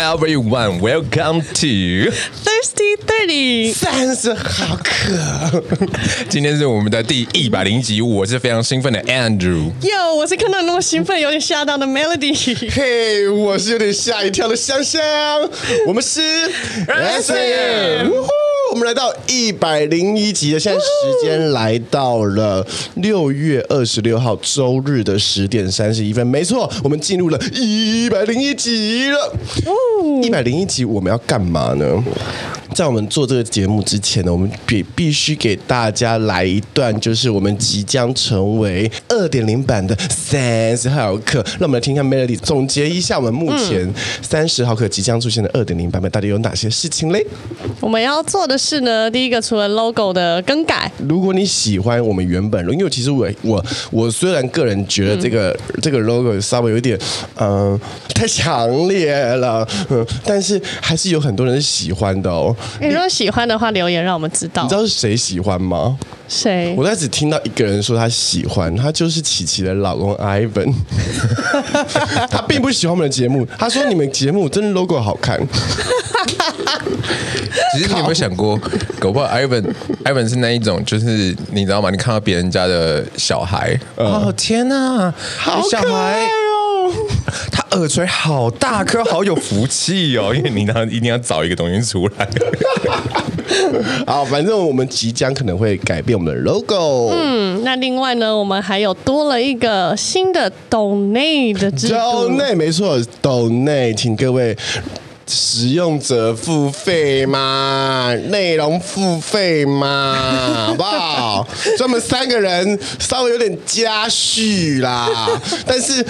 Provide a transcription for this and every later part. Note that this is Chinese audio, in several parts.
everyone, welcome to Thirsty Thirty。三十好渴，今天是我们的第一百零一集，我是非常兴奋的 Andrew。哟，我是看到那么兴奋，有点吓到的 Melody。嘿，我是有点吓一跳的香香。我们是 SM。我们来到一百零一集的，现在时间来到了六月二十六号周日的十点三十一分。没错，我们进入了一百零一集了。一百零一集我们要干嘛呢？在我们做这个节目之前呢，我们必必须给大家来一段，就是我们即将成为二点零版的三十毫克。让我们来听一下 Melody 总结一下我们目前三十毫克即将出现的二点零版本到底有哪些事情嘞？我们要做的是呢，第一个除了 logo 的更改，如果你喜欢我们原本，因为其实我我我虽然个人觉得这个、嗯、这个 logo 稍微有点嗯、呃、太强烈了，嗯，但是还是有很多人是喜欢的哦。你如果喜欢的话，留言让我们知道。你知道是谁喜欢吗？谁？我在只听到一个人说他喜欢，他就是琪琪的老公 Ivan。他并不喜欢我们的节目，他说你们节目真的 logo 好看。其实你有没有想过，搞不好 Ivan，Ivan 是那一种，就是你知道吗？你看到别人家的小孩，嗯、哦天哪，好小孩哦，他耳垂好大颗，好有福气哦，因为你呢一定要找一个东西出来。好，反正我们即将可能会改变我们的 logo。嗯，那另外呢，我们还有多了一个新的 donate 的制度。donate 没错，donate，请各位。使用者付费嘛，内容付费嘛，好不好？所以我们三个人稍微有点加序啦，但是，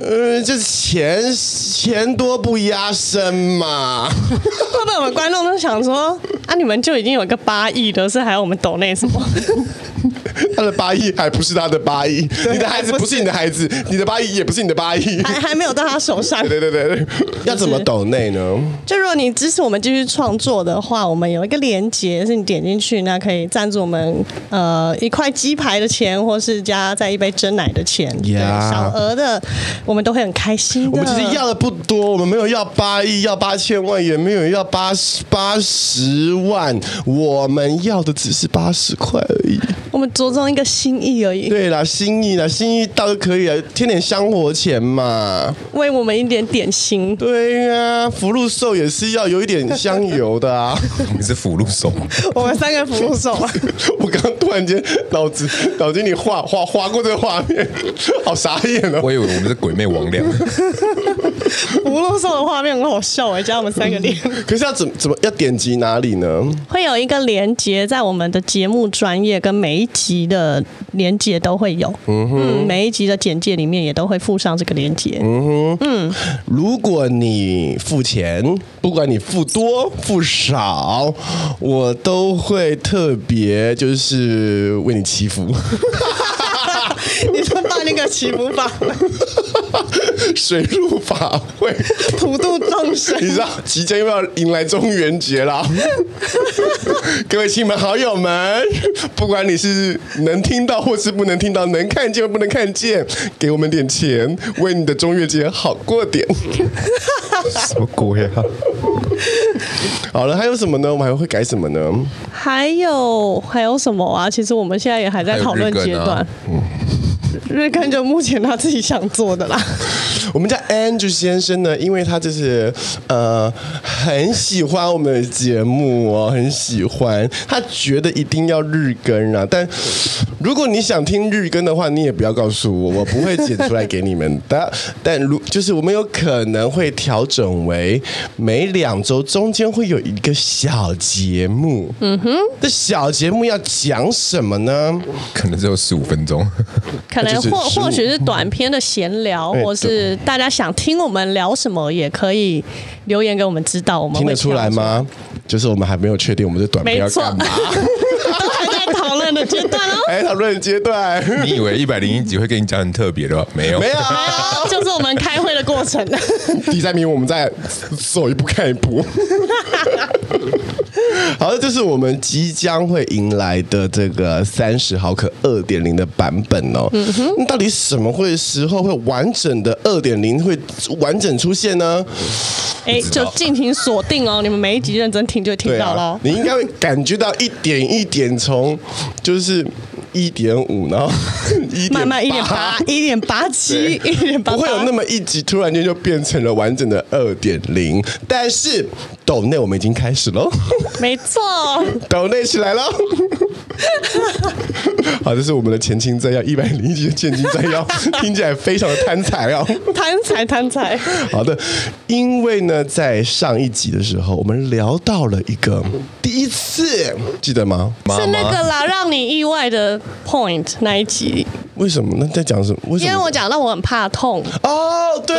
呃，就是钱钱多不压身嘛。会不会我们观众都想说，啊，你们就已经有一个八亿的，是还要我们抖那什么？他的八亿还不是他的八亿，你的孩子不是你的孩子，你的八亿也不是你的八亿，还还没有到他手上。对对对对，要怎么抖内呢？就如果你支持我们继续创作的话，我们有一个连接，是你点进去，那可以赞助我们呃一块鸡排的钱，或是加在一杯真奶的钱，yeah. 小额的我们都会很开心。我们其实要的不多，我们没有要八亿，要八千万，也没有要八十八十万，我们要的只是八十块而已。我们着重一个心意而已。对啦，心意啦，心意倒是可以啊，添点香火钱嘛，为我们一点点心。对呀、啊，福禄寿也是要有一点香油的啊。我们是福禄寿，我们三个福禄寿。我刚刚突然间脑子脑筋里划划划过这个画面，好傻眼哦。我以为我们是鬼魅魍魎。福禄寿的画面很好笑哎，加我们三个脸。可是要怎么怎么要点击哪里呢？会有一个连接在我们的节目专业跟每一集的连接都会有，嗯哼，嗯，每一集的简介里面也都会附上这个连接，嗯哼，嗯，如果你付钱，不管你付多付少，我都会特别就是为你祈福。祈福法会，水陆法会，普度众生。你知道即将又要迎来中元节啦，各位亲朋好友们，不管你是能听到或是不能听到，能看见或不能看见，给我们点钱，为你的中元节好过点。什么鬼啊？好了，还有什么呢？我们还会改什么呢？还有还有什么啊？其实我们现在也还在讨论阶段。日更就目前他自己想做的啦。我们家 Andrew 先生呢，因为他就是呃很喜欢我们的节目哦，很喜欢，他觉得一定要日更啊。但如果你想听日更的话，你也不要告诉我，我不会剪出来给你们的。但如就是我们有可能会调整为每两周中间会有一个小节目。嗯哼，这小节目要讲什么呢？可能只有十五分钟，可能 或或许是短 篇的闲聊，或是。大家想听我们聊什么，也可以留言给我们知道。我们听得出来吗？就是我们还没有确定我们的短片要干嘛，都还在讨论的阶段哦。哎，讨论阶段。你以为一百零一集会跟你讲很特别的吗？没有，没有，就是我们开过程。第三名，我们再走一步看一步。好的，这是我们即将会迎来的这个三十毫克二点零的版本哦。嗯哼，那到底什么会时候会完整的二点零会完整出现呢？哎，就敬请锁定哦！你们每一集认真听就会听到了，啊。你应该会感觉到一点一点从就是。一点五，然后 慢慢一点八，一点八七，一点八，不会有那么一集突然间就变成了完整的二点零。但是抖内我们已经开始喽，没错，抖内起来了。好，这是我们的前情摘要，一百零一集的前情摘要，听起来非常的贪财哦，贪财贪财。好的，因为呢，在上一集的时候，我们聊到了一个第一次，记得吗？是那个啦，让你意外的 point 那一集。为什么呢？在讲什么？为什么？因为我讲到我很怕痛。哦，对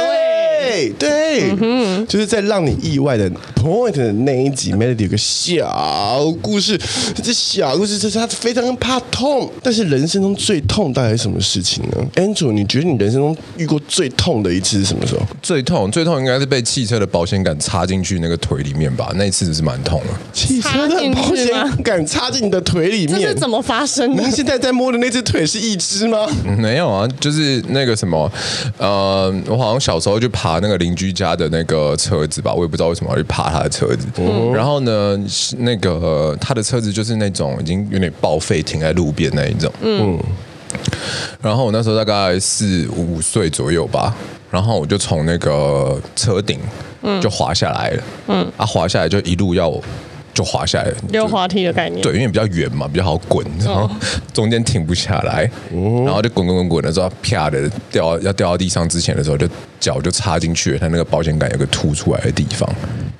对，对嗯、就是在让你意外的 point 的那一集，Melody 有个小故事。这小故事就是他非常怕痛，但是人生中最痛大概是什么事情呢？Andrew，你觉得你人生中遇过最痛的一次是什么时候？最痛，最痛应该是被汽车的保险杆插进去那个腿里面吧？那一次是蛮痛的。汽车的保险杆插进你的腿里面，这是怎么发生的？您现在在摸的那只腿是一只吗？嗯，没有啊，就是那个什么，呃，我好像小时候就爬那个邻居家的那个车子吧，我也不知道为什么要去爬他的车子。嗯、然后呢，那个他的车子就是那种已经有点报废，停在路边那一种。嗯。然后我那时候大概四五岁左右吧，然后我就从那个车顶就滑下来了。嗯。啊，滑下来就一路要。就滑下来，溜滑梯的概念。对，因为比较圆嘛，比较好滚，然后中间停不下来，然后就滚滚滚滚的时候，啪的掉，要掉到地上之前的时候，就脚就插进去了，它那个保险杆有个凸出来的地方，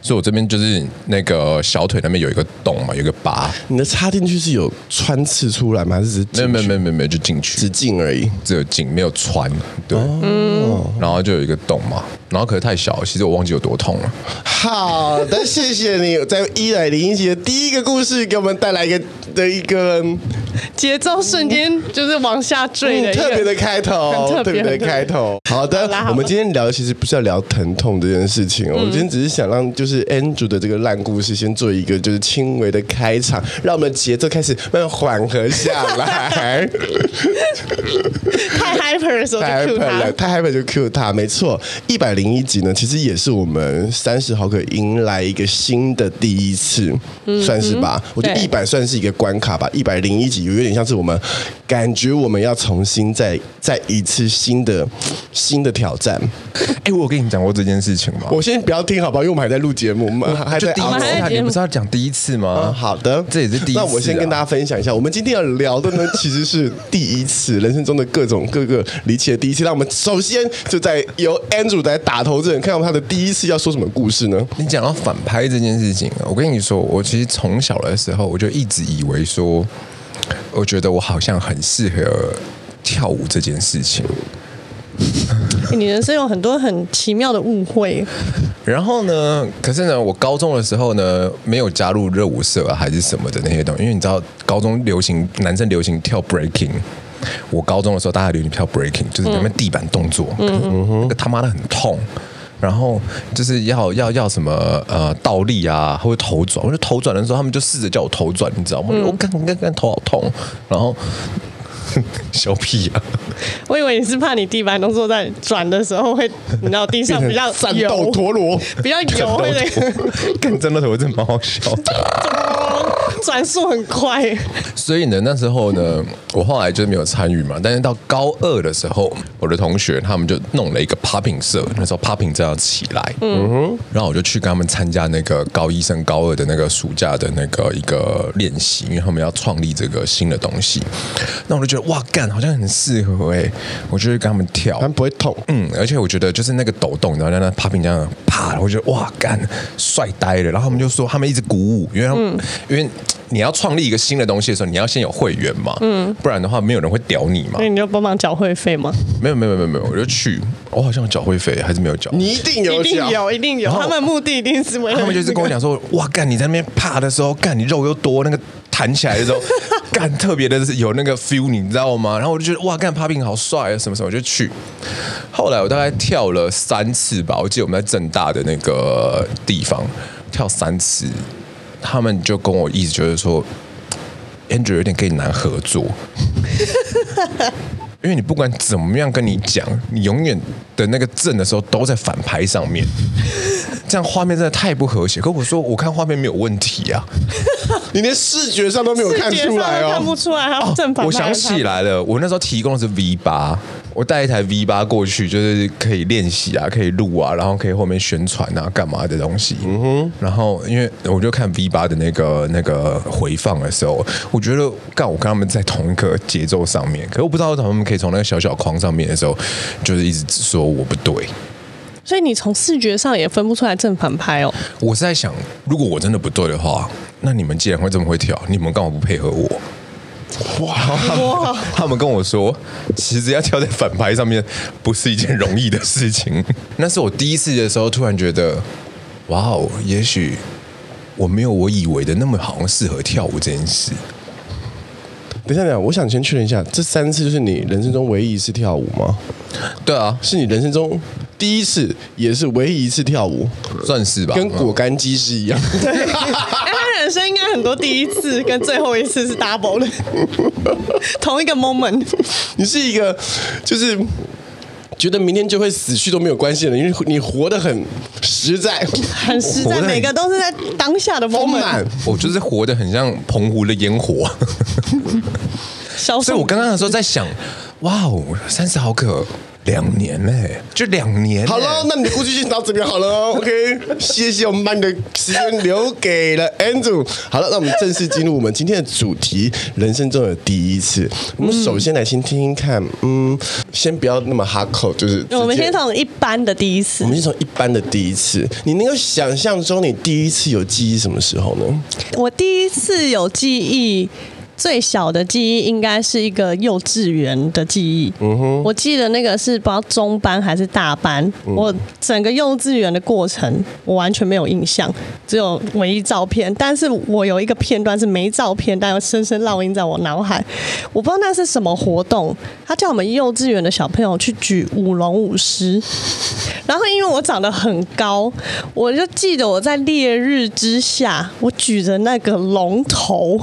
所以我这边就是那个小腿那边有一个洞嘛，有个疤。你的插进去是有穿刺出来吗？还是只是没有没有没有没有就进去，只进而已，只有进没有穿。对，嗯，然后就有一个洞嘛，然后可是太小了，其实我忘记有多痛了。好的，谢谢你在一百零一集的第一个故事给我们带来一个的一个节奏瞬间就是往下坠的、嗯、特别的开头，特别的开头。好的，我们今天聊的其实不是要聊疼痛这件事情哦，嗯、我们今天只是想让就是 Andrew 的这个烂故事先做一个就是轻微的开场，让我们的节奏开始慢慢缓和下来。太 hyper 的时候就 cue 他，太 hyper 就 cue 他，没错。一百零一集呢，其实也是我们三十毫克迎来一个新的第一次。算是吧，我觉得一百算是一个关卡吧，一百零一集有点像是我们感觉我们要重新再再一次新的新的挑战。哎，我有跟你讲过这件事情吗？我先不要听好不好，因为我们还在录节目嘛，还在熬。你不是要讲第一次吗？好的，这也是第一次。那我先跟大家分享一下，我们今天要聊的呢，其实是第一次人生中的各种各个离奇的第一次。那我们首先就在由 Andrew 来打头阵，看到他的第一次要说什么故事呢？你讲到反拍这件事情啊，我跟你说，我其实。从小的时候，我就一直以为说，我觉得我好像很适合跳舞这件事情。你人生有很多很奇妙的误会。然后呢，可是呢，我高中的时候呢，没有加入热舞社啊，还是什么的那些东西，因为你知道，高中流行男生流行跳 breaking。我高中的时候，大家流行跳 breaking，就是那边地板动作，嗯哼，那个他妈的很痛。然后就是要要要什么呃倒立啊，或者头转。我就头转的时候，他们就试着叫我头转，你知道吗？嗯、我刚刚刚头好痛，然后 小屁啊！我以为你是怕你地板动作在转的时候会，你知道地上比较 战斗陀螺，比较油，那个更真的头真蛮好笑的。转速很快，所以呢，那时候呢，我后来就没有参与嘛。但是到高二的时候，我的同学他们就弄了一个 popping 社，那时候 popping 正要起来，嗯哼，然后我就去跟他们参加那个高一升高二的那个暑假的那个一个练习，因为他们要创立这个新的东西。那我就觉得哇，干好像很适合哎、欸，我就去跟他们跳，他们不会痛，嗯，而且我觉得就是那个抖动，然后在那 popping 这样啪，我觉得哇，干帅呆了。然后他们就说，他们一直鼓舞，因为他们、嗯、因为。你要创立一个新的东西的时候，你要先有会员嘛，嗯，不然的话没有人会屌你嘛。那你就帮忙缴会费吗？没有没有没有没有，我就去，我好像缴会费还是没有缴。你一定有，一定有，一定有。他们目的一定是为了。他们就是跟我讲说，哇，干你在那边爬的时候，干你肉又多，那个弹起来的时候，干特别的是有那个 feel，你知道吗？然后我就觉得哇，干 popping 好帅啊，什么什么，我就去。后来我大概跳了三次吧，我记得我们在正大的那个地方跳三次。他们就跟我意思就是说，Andrew 有点跟你难合作。因为你不管怎么样跟你讲，你永远的那个正的时候都在反拍上面，这样画面真的太不和谐。可我说我看画面没有问题啊，你连视觉上都没有看出来哦，看不出来他正反拍。我想起来了，我那时候提供的是 V 八，我带一台 V 八过去，就是可以练习啊，可以录啊，然后可以后面宣传啊，干嘛的东西。嗯哼。然后因为我就看 V 八的那个那个回放的时候，我觉得干我跟他们在同一个节奏上面，可是我不知道他们可以。从那个小小框上面的时候，就是一直说我不对，所以你从视觉上也分不出来正反拍哦。我是在想，如果我真的不对的话，那你们既然会这么会跳，你们干嘛不配合我？哇！哇 他们跟我说，其实要跳在反拍上面不是一件容易的事情。那是我第一次的时候，突然觉得，哇哦，也许我没有我以为的那么好像适合跳舞这件事。等一下，等一下，我想先确认一下，这三次就是你人生中唯一一次跳舞吗？对啊，是你人生中第一次，也是唯一一次跳舞，算是吧，跟果干机是一样。对，他人生应该很多第一次，跟最后一次是 double 的，同一个 moment。你是一个，就是。觉得明天就会死去都没有关系的，因为你活得很实在，很实在，每个都是在当下的 moment。我就是活得很像澎湖的烟火，所以我刚刚的时候在想，哇哦，三十毫克。两年嘞，就两年。好了，那你的故事先到这边好了，OK。谢谢，我们把你的时间留给了 Andrew。好了，那我们正式进入我们今天的主题——人生中的第一次。我们首先来先听听看，嗯，先不要那么哈口，就是我们先从一般的第一次。我们先从一般的第一次。你能够想象中你第一次有记忆什么时候呢？我第一次有记忆。最小的记忆应该是一个幼稚园的记忆。嗯哼，我记得那个是不知道中班还是大班。嗯、我整个幼稚园的过程，我完全没有印象，只有唯一照片。但是我有一个片段是没照片，但又深深烙印在我脑海。我不知道那是什么活动，他叫我们幼稚园的小朋友去举舞龙舞狮。然后因为我长得很高，我就记得我在烈日之下，我举着那个龙头。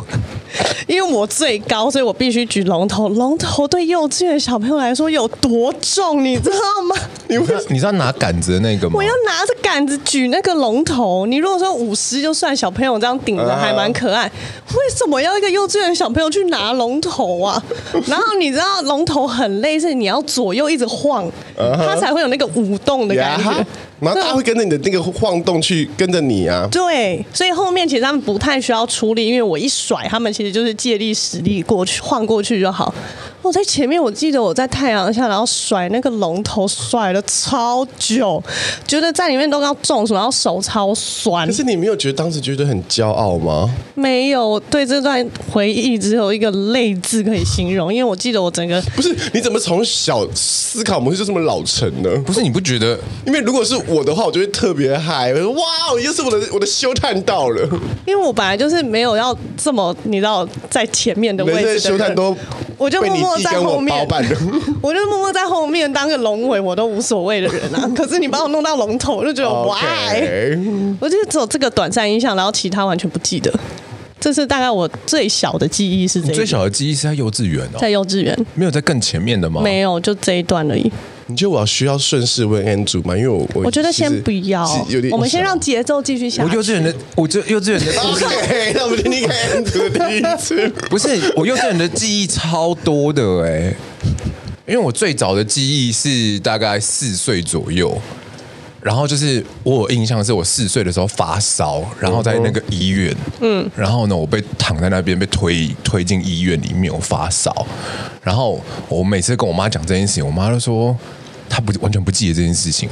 因为我最高，所以我必须举龙头。龙头对幼稚园小朋友来说有多重，你知道吗？你你知道拿杆子的那个吗？我要拿着杆子举那个龙头。你如果说五十就算，小朋友这样顶着还蛮可爱。为什么要一个幼稚园小朋友去拿龙头啊？然后你知道龙头很累，是你要左右一直晃，它才会有那个舞动的感觉。然后他会跟着你的那个晃动去跟着你啊。对，所以后面其实他们不太需要出力，因为我一甩，他们其实就是借力使力过去晃过去就好。我在前面，我记得我在太阳下，然后甩那个龙头，甩了超久，觉得在里面都要中暑，然后手超酸。可是你没有觉得当时觉得很骄傲吗？没有，对这段回忆只有一个“泪”字可以形容，因为我记得我整个不是，你怎么从小思考模式就这么老成呢？不是，你不觉得？因为如果是我的话，我就会特别嗨，我说哇，又是我的我的休探到了。因为我本来就是没有要这么你知道在前面的位置，休探都我就默默。在后面，我，我就默默在后面当个龙尾，我都无所谓的人啊。可是你把我弄到龙头，我就觉得 why？我就只有这个短暂印象，然后其他完全不记得。这是大概我最小的记忆是这。最小的记忆是在幼稚园哦，在幼稚园没有在更前面的吗？没有，就这一段而已。你觉得我要需要顺势问 Andrew 吗？因为我我我觉得先不要，我们先让节奏继续下去。我幼稚园的，我这幼稚园的故事，OK，那我们听听看 Andrew 的第一次。不是，我幼稚园的记忆超多的哎，因为我最早的记忆是大概四岁左右。然后就是我有印象是我四岁的时候发烧，然后在那个医院，嗯，然后呢，我被躺在那边被推推进医院里面，我发烧，然后我每次跟我妈讲这件事情，我妈都说她不完全不记得这件事情，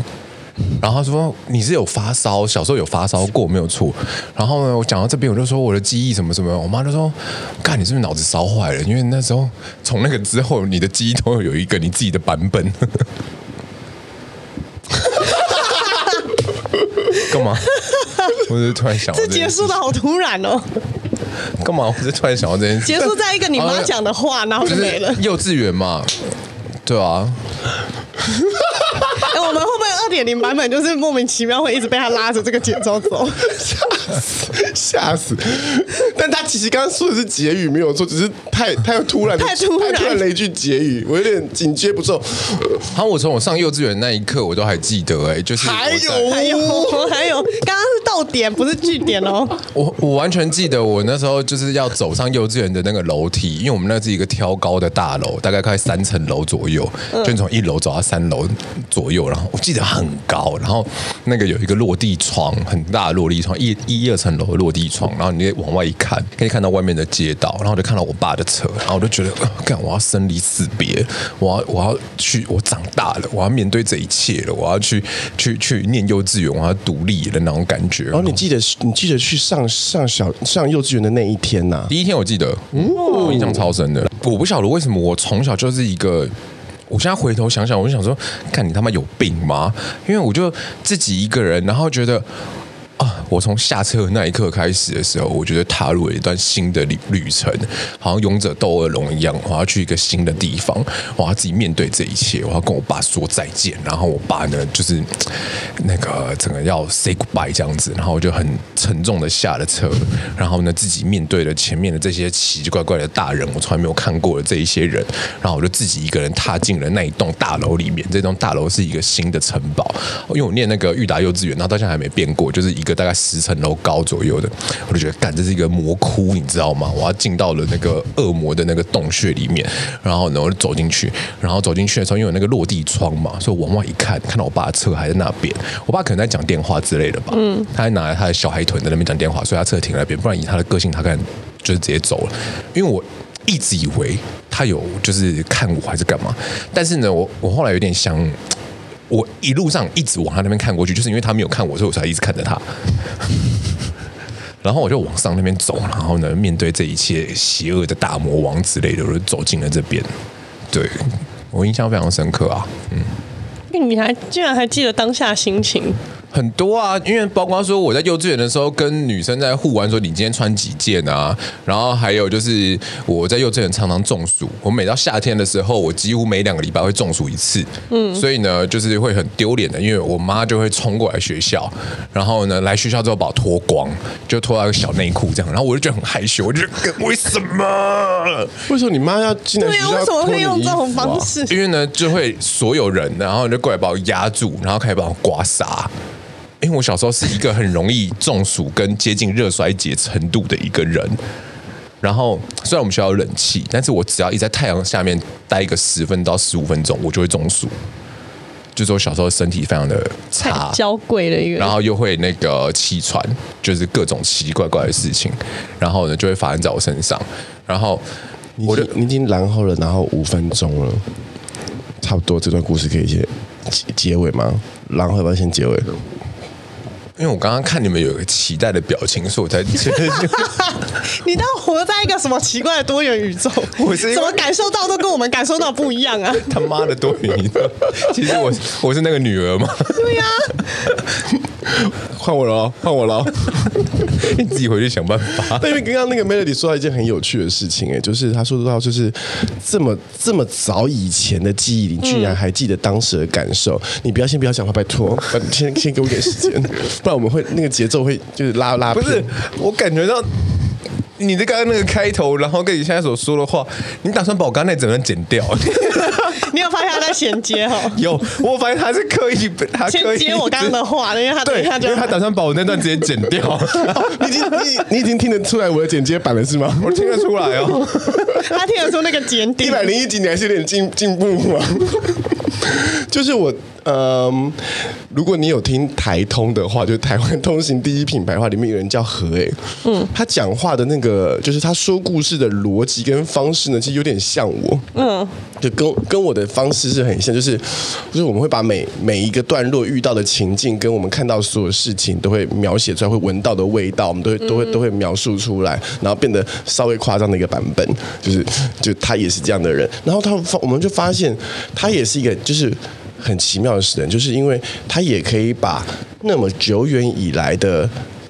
然后她说你是有发烧，小时候有发烧过？没有错，然后呢，我讲到这边我就说我的记忆什么什么，我妈就说，干你是不是脑子烧坏了？因为那时候从那个之后，你的记忆都有一个你自己的版本。干嘛？我是突然想到，这结束的好突然哦。干嘛？我是突然想到这件事。结束在一个你妈讲的话，然后就没了。幼稚园嘛，对啊。哎，我们会不会二点零版本就是莫名其妙会一直被他拉着这个节奏走？死，吓死！但他其实刚刚说的是结语没有错，只是太太突然，太突然，太突然了一句结语，我有点紧接不住。好，我从我上幼稚园那一刻，我都还记得、欸，哎，就是还有还有还有，刚刚是逗点，不是句点哦。我我完全记得，我那时候就是要走上幼稚园的那个楼梯，因为我们那是一个挑高的大楼，大概快三层楼左右，就从一楼走到三楼左右，然后我记得很高，然后那个有一个落地窗，很大的落地窗，一一二层楼的落地窗，然后你往外一看，可以看到外面的街道，然后我就看到我爸的车，然后我就觉得，干、呃，我要生离死别，我要我要去，我长大了，我要面对这一切了，我要去去去念幼稚园，我要独立的那种感觉。然后你记得你记得去上上小上幼稚园的那一天呐、啊？第一天我记得，嗯，我印象超深的。我不晓得为什么我从小就是一个。我现在回头想想，我就想说，看你他妈有病吗？因为我就自己一个人，然后觉得。啊！我从下车的那一刻开始的时候，我觉得踏入了一段新的旅旅程，好像勇者斗恶龙一样，我要去一个新的地方，我要自己面对这一切，我要跟我爸说再见。然后我爸呢，就是那个整个要 say goodbye 这样子，然后我就很沉重的下了车，然后呢，自己面对了前面的这些奇奇怪怪的大人，我从来没有看过的这一些人，然后我就自己一个人踏进了那一栋大楼里面。这栋大楼是一个新的城堡，因为我念那个裕达幼稚园，然后到现在还没变过，就是一个。大概十层楼高左右的，我就觉得，干，这是一个魔窟，你知道吗？我要进到了那个恶魔的那个洞穴里面，然后呢，我就走进去，然后走进去的时候，因为有那个落地窗嘛，所以我往外一看，看到我爸的车还在那边，我爸可能在讲电话之类的吧，嗯，他还拿着他的小海豚在那边讲电话，所以他车停在那边，不然以他的个性，他可能就是直接走了，因为我一直以为他有就是看我还是干嘛，但是呢，我我后来有点想。我一路上一直往他那边看过去，就是因为他没有看我，所以我才一直看着他。然后我就往上那边走，然后呢，面对这一切邪恶的大魔王之类的，我就走进了这边。对，我印象非常深刻啊，嗯。你还居然还记得当下心情？很多啊，因为包括说我在幼稚园的时候跟女生在互玩，说你今天穿几件啊？然后还有就是我在幼稚园常常中暑，我每到夏天的时候，我几乎每两个礼拜会中暑一次。嗯，所以呢，就是会很丢脸的，因为我妈就会冲过来学校，然后呢来学校之后把我脱光，就脱到一个小内裤这样，然后我就觉得很害羞，我就觉得为什么？为什么你妈要进来学校？对呀，为什么会用这种方式？因为呢，就会所有人，然后就过来把我压住，然后开始把我刮痧。因为我小时候是一个很容易中暑跟接近热衰竭程度的一个人，然后虽然我们学校有冷气，但是我只要一在太阳下面待个十分到十五分钟，我就会中暑。就是我小时候身体非常的差，娇贵的一个，然后又会那个气喘，就是各种奇奇怪怪的事情，然后呢就会发生在我身上。然后我就你已经然后了，然后五分钟了，差不多这段故事可以先结结尾吗？然后要不要先结尾？因为我刚刚看你们有一个期待的表情，所以我才觉 得你当活在一个什么奇怪的多元宇宙？我是怎么感受到都跟我们感受到不一样啊！他妈的多元宇宙！其实我我是那个女儿嘛。对呀、啊，换我了，换我了，你自己回去想办法。因为刚刚那个 Melody 说到一件很有趣的事情，哎，就是他说到就是这么这么早以前的记忆，你居然还记得当时的感受。嗯、你不要先不要讲话，拜托，先先给我点时间。不然我们会那个节奏会就是拉拉，不是，我感觉到你的刚刚那个开头，然后跟你现在所说的话，你打算把我刚才那整段剪掉？你有发现他在衔接哈？有，我发现他是刻意，他刻意接我刚刚的话，因为他 对，因为他打算把我那段直接剪掉。哦、你已经你你已经听得出来我的剪接版了是吗？我听得出来哦，他听得出那个剪点。一百零一集你还是有点进进步吗？就是我。嗯，如果你有听台通的话，就是台湾通行第一品牌的话，里面有人叫何诶，嗯，他讲话的那个，就是他说故事的逻辑跟方式呢，其实有点像我，嗯，就跟跟我的方式是很像，就是就是我们会把每每一个段落遇到的情境，跟我们看到所有事情都会描写出来，会闻到的味道，我们都会都会都会描述出来，然后变得稍微夸张的一个版本，就是就他也是这样的人，然后他发我们就发现他也是一个就是。很奇妙的事情，就是因为他也可以把那么久远以来的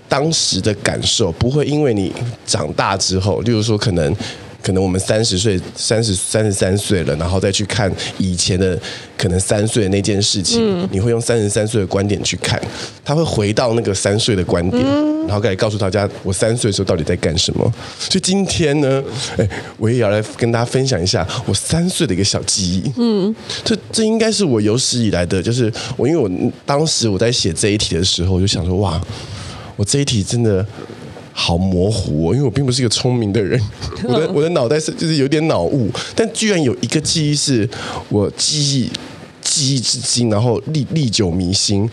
当时的感受，不会因为你长大之后，例如说可能可能我们三十岁、三十三十三岁了，然后再去看以前的可能三岁的那件事情，嗯、你会用三十三岁的观点去看，他会回到那个三岁的观点，嗯、然后再告诉大家我三岁的时候到底在干什么。所以今天呢，哎，我也要来跟大家分享一下我三岁的一个小记忆。嗯，这这应该是我有史以来的，就是我因为我当时我在写这一题的时候，我就想说哇，我这一题真的。好模糊哦，因为我并不是一个聪明的人，我的我的脑袋是就是有点脑雾，但居然有一个记忆是我记忆记忆至今，然后历历久弥新，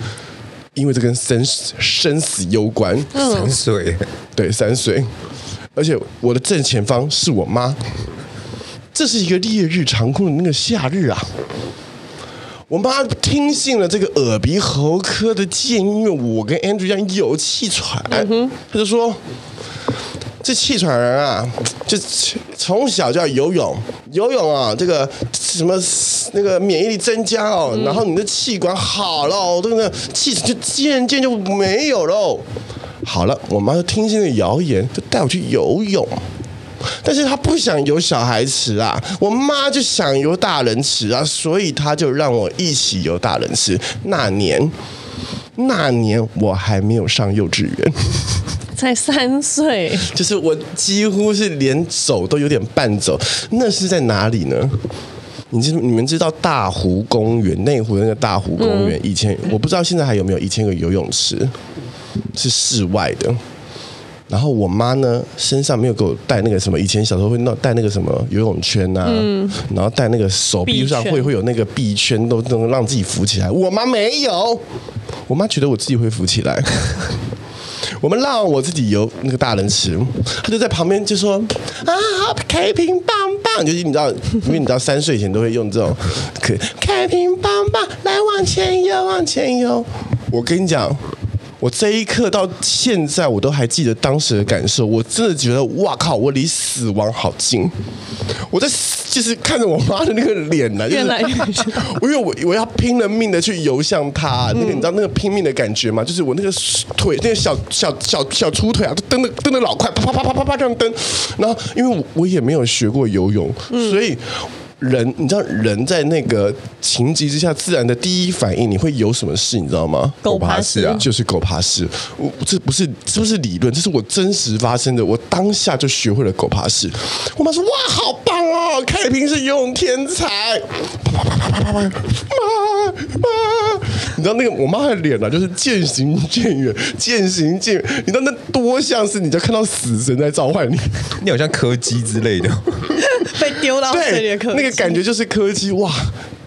因为这跟生生死攸关。三岁，对，三岁，而且我的正前方是我妈，这是一个烈日长空的那个夏日啊。我妈听信了这个耳鼻喉科的建议，因为我跟 Andrew 一样有气喘，嗯、哼他就说：“这气喘人啊，就从小就要游泳，游泳啊，这个什么那个免疫力增加哦，嗯、然后你的气管好了，这个气就渐渐就没有喽。”好了，我妈就听信了谣言，就带我去游泳。但是他不想有小孩吃啊，我妈就想有大人吃啊，所以他就让我一起有大人吃。那年，那年我还没有上幼稚园，才三岁，就是我几乎是连走都有点半走。那是在哪里呢？你知你们知道大湖公园内湖那个大湖公园？嗯、以前我不知道现在还有没有，以前有游泳池，是室外的。然后我妈呢，身上没有给我带那个什么，以前小时候会弄带那个什么游泳圈呐、啊，嗯、然后带那个手臂上会会有那个臂圈，都能让自己浮起来。我妈没有，我妈觉得我自己会浮起来。我们让我自己游那个大人池，他就在旁边就说啊，开瓶棒棒，就是你知道，因为你知道三岁以前都会用这种，可开瓶棒棒，来往前游，往前游。我跟你讲。我这一刻到现在，我都还记得当时的感受。我真的觉得，哇靠！我离死亡好近。我在就是看着我妈的那个脸呢，就是 因为我我要拼了命的去游向她，那个你知道那个拼命的感觉吗？就是我那个腿，那个小小小小粗腿啊，都蹬的蹬的老快，啪啪啪啪啪啪这样蹬。然后因为我我也没有学过游泳，所以。人，你知道人在那个情急之下自然的第一反应，你会有什么事？你知道吗？狗爬式啊，就是狗爬式。我这不是，这不是理论，这是我真实发生的。我当下就学会了狗爬式。我妈说：“哇，好棒哦，开平是游泳天才。”妈妈，你知道那个我妈的脸啊，就是渐行渐远，渐行渐远。你知道那多像是你就看到死神在召唤你，你好像柯基之类的。被丢到水里的那个感觉就是柯基哇！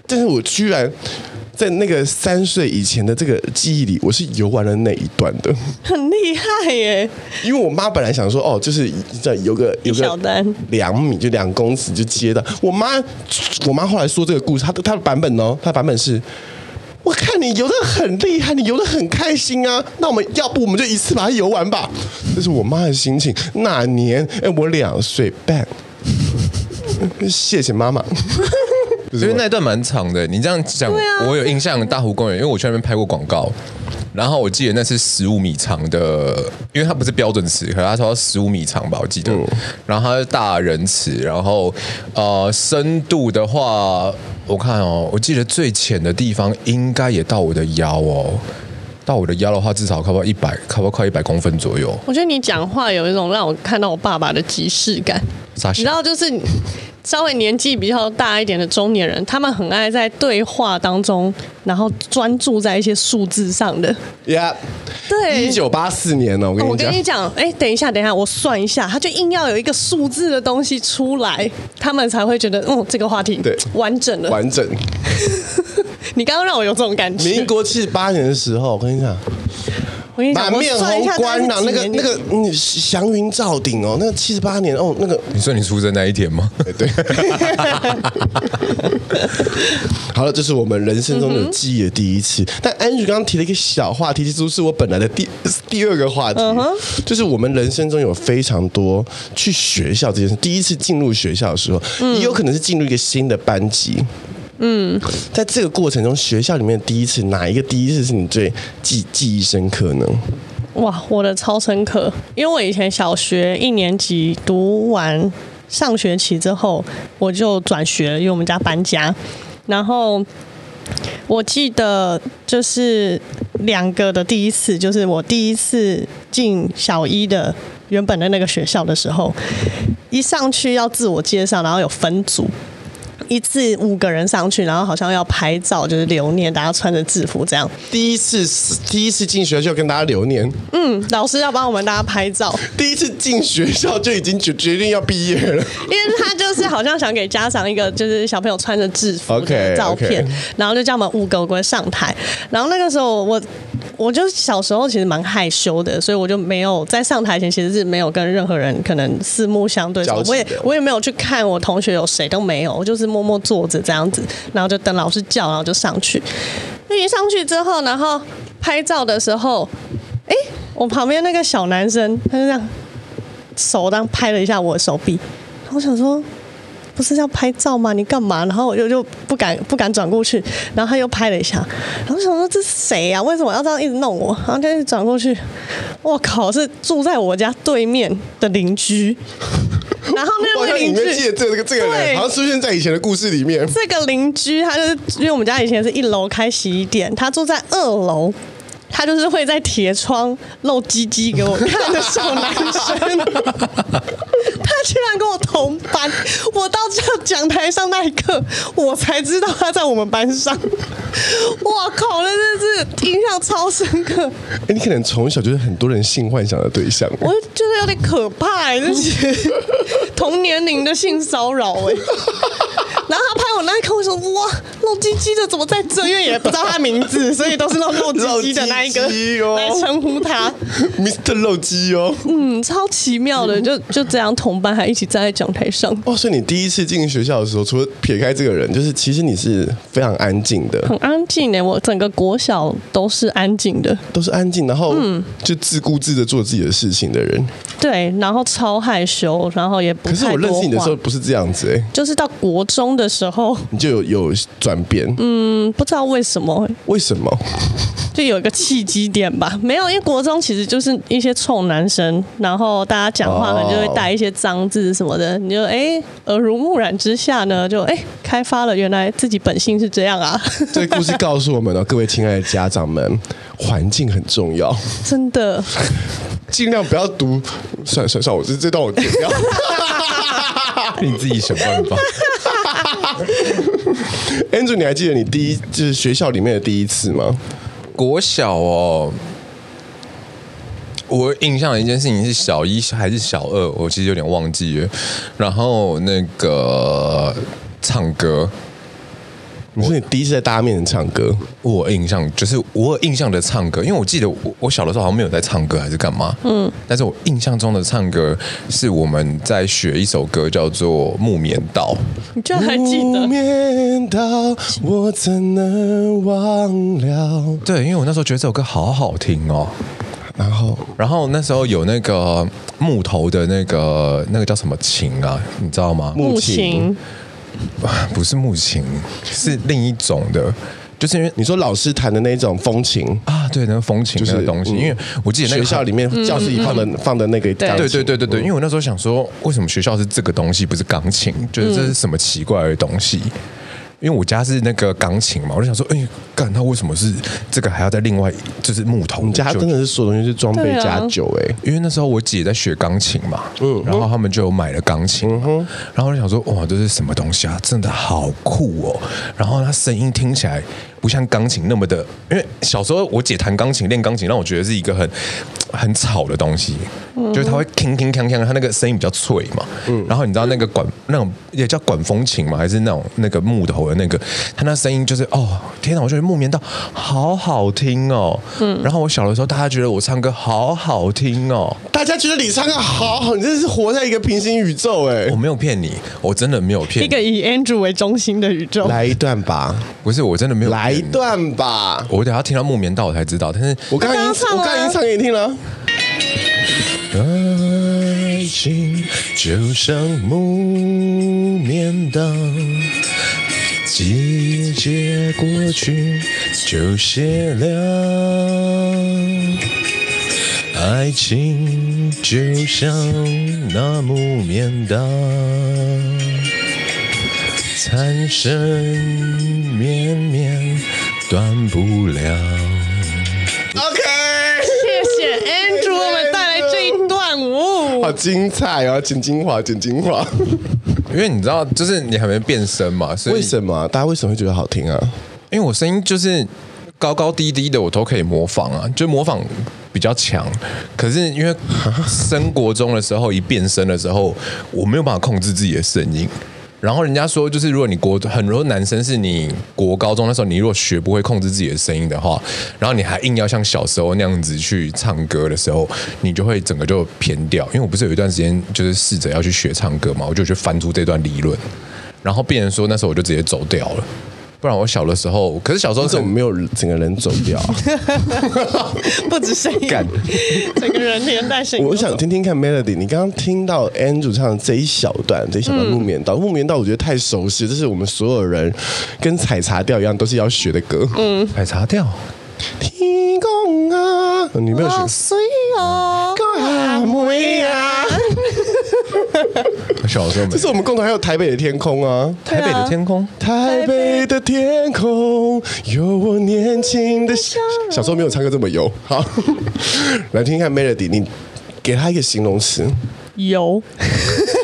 但是我居然在那个三岁以前的这个记忆里，我是游玩了那一段的，很厉害耶！因为我妈本来想说，哦，就是在有个有个两米就两公尺就接到我妈，我妈后来说这个故事，她的她的版本哦，她的版本是，我看你游的很厉害，你游的很开心啊，那我们要不我们就一次把它游完吧？这是我妈的心情。那年哎，我两岁半。谢谢妈妈，因为那一段蛮长的。你这样讲，啊、我有印象。大湖公园，因为我去那边拍过广告，然后我记得那是十五米长的，因为它不是标准尺，可是它说十五米长吧，我记得。嗯、然后它是大人尺，然后呃，深度的话，我看哦，我记得最浅的地方应该也到我的腰哦。到我的腰的话，至少差不多一百，差不多快一百公分左右。我觉得你讲话有一种让我看到我爸爸的即视感。你知道，就是稍微年纪比较大一点的中年人，他们很爱在对话当中，然后专注在一些数字上的。Yeah，对，一九八四年了，我跟你讲。我跟你讲，哎，等一下，等一下，我算一下，他就硬要有一个数字的东西出来，他们才会觉得，嗯，这个话题对完整了，完整。你刚刚让我有这种感觉。民国七十八年的时候，我跟你讲，我跟你讲，满面红光呐，那个那个嗯，祥云罩顶哦，那个七十八年哦，那个你说你出生那一天吗？对。好了，这是我们人生中有记忆的第一次。嗯、但 Andrew 刚刚提了一个小话题，其实是我本来的第第二个话题，嗯、就是我们人生中有非常多去学校这件事。第一次进入学校的时候，嗯、也有可能是进入一个新的班级。嗯，在这个过程中，学校里面第一次，哪一个第一次是你最记记忆深刻呢？哇，我的超深刻，因为我以前小学一年级读完上学期之后，我就转学了，因为我们家搬家。然后我记得就是两个的第一次，就是我第一次进小一的原本的那个学校的时候，一上去要自我介绍，然后有分组。一次五个人上去，然后好像要拍照，就是留念，大家穿着制服这样。第一次第一次进学校跟大家留念，嗯，老师要帮我们大家拍照。第一次进学校就已经决决定要毕业了，因为他就是好像想给家长一个就是小朋友穿着制服的照片，okay, okay. 然后就叫我们五个人上台。然后那个时候我我就小时候其实蛮害羞的，所以我就没有在上台前其实是没有跟任何人可能四目相对，我也我也没有去看我同学有谁都没有，我就是。默默坐着这样子，然后就等老师叫，然后就上去。那一上去之后，然后拍照的时候，哎，我旁边那个小男生他就这样手这样拍了一下我的手臂，我想说，不是要拍照吗？你干嘛？然后我就就不敢不敢转过去，然后他又拍了一下，然后想说这是谁呀？为什么要这样一直弄我？然后就转过去，我靠，是住在我家对面的邻居。然后那个邻居，记得这个这个人，好像出现在以前的故事里面。这个邻居，他就是因为我们家以前是一楼开洗衣店，他住在二楼，他就是会在铁窗露鸡鸡给我看的小男生。他居然跟我同班，我到这讲台上那一刻，我才知道他在我们班上。哇靠！那真是印象超深刻。哎、欸，你可能从小就是很多人性幻想的对象。我觉得有点可怕哎，这些同年龄的性骚扰哎。然后他拍我那一刻，我说哇，露鸡鸡的怎么在这？因为也不知道他名字，所以都是那种露鸡鸡的那一个来称呼他，Mr. 露鸡哦。嗯，超奇妙的，就就这样同班还一起站在讲台上。哇，所以你第一次进学校的时候，除了撇开这个人，就是其实你是非常安静的，很安静的。我整个国小都是安静的，都是安静，然后嗯，就自顾自的做自己的事情的人。对，然后超害羞，然后也不。可是我认识你的时候不是这样子哎，就是到国中的时候，你就有有转变。嗯，不知道为什么。为什么？就有一个契机点吧。没有，因为国中其实就是一些臭男生，然后大家讲话可能就会带一些脏字什么的，哦、你就哎耳濡目染之下呢，就哎开发了原来自己本性是这样啊。这个故事告诉我们呢，各位亲爱的家长们，环境很重要，真的。尽量不要读，算了算了算了，我这这段我剪掉，你自己想办法。Andrew，你还记得你第一就是学校里面的第一次吗？国小哦，我印象的一件事情是小一还是小二，我其实有点忘记了。然后那个唱歌。你说你第一次在大家面前唱歌，我印象就是我有印象的唱歌，因为我记得我我小的时候好像没有在唱歌还是干嘛，嗯，但是我印象中的唱歌是我们在学一首歌叫做《木棉道》，你居然还记得？木棉道，我怎能忘了？对，因为我那时候觉得这首歌好好听哦，然后然后那时候有那个木头的那个那个叫什么琴啊，你知道吗？木琴。不是木琴，是另一种的，就是因为你说老师弹的那种风琴。啊，对，那个风琴那个东西，就是嗯、因为我记得那个学校里面教室里放的、嗯、放的那个，对。对对对对，因为我那时候想说，为什么学校是这个东西，不是钢琴？觉得这是什么奇怪的东西？因为我家是那个钢琴嘛，我就想说，哎，干，他为什么是这个还要再另外就是木头？你家真的是所有东西是装备加酒哎、欸！因为那时候我姐在学钢琴嘛，嗯，然后他们就有买了钢琴，嗯，然后我就想说，哇，这是什么东西啊？真的好酷哦！然后它声音听起来不像钢琴那么的，因为小时候我姐弹钢琴练钢琴，让我觉得是一个很很吵的东西，嗯、就是它会铿铿锵锵，它那个声音比较脆嘛，嗯，然后你知道那个管那种也叫管风琴嘛，还是那种那个木头的那个，它那声音就是哦，天哪，我觉得木棉道好好听哦，嗯，然后我小的时候，大家觉得我唱歌好好听哦，大家觉得你唱歌好好，你真是活在一个平行宇宙哎，我没有骗你，我真的没有骗你，一个以 Andrew 为中心的宇宙，来一段吧，不是，我真的没有，来一段吧，我等下听到木棉道我才知道，但是我刚刚已经我刚刚已经唱给你听了。爱情就像木棉道，季节过去就谢了。爱情就像那木棉道，残声绵绵断不了。OK，谢谢 Andrew，我们带来这一段舞，好精彩哦！剪精华，剪精华。因为你知道，就是你还没变声嘛，所以为什么大家为什么会觉得好听啊？因为我声音就是高高低低的，我都可以模仿啊，就模仿比较强。可是因为生国中的时候一变声的时候，我没有办法控制自己的声音。然后人家说，就是如果你国很多男生是你国高中的时候，你如果学不会控制自己的声音的话，然后你还硬要像小时候那样子去唱歌的时候，你就会整个就偏掉。因为我不是有一段时间就是试着要去学唱歌嘛，我就去翻出这段理论，然后变成说那时候我就直接走掉了。不然我小的时候，可是小时候怎么没有整个人走掉？不止声音，整个人连带声音。我想听听看 Melody，你刚刚听到 Andrew 唱的这一小段，这一小段木棉道，木棉道我觉得太熟悉，这是我们所有人跟采茶调一样都是要学的歌。嗯，采茶调。天公啊，你没有学？水哦，阿妹啊。小时候没，这是我们共同还有台北的天空啊，台北的天空，台北的天空有我年轻的小。小时候没有唱歌这么油。好，来听听看 Melody，你给他一个形容词。油。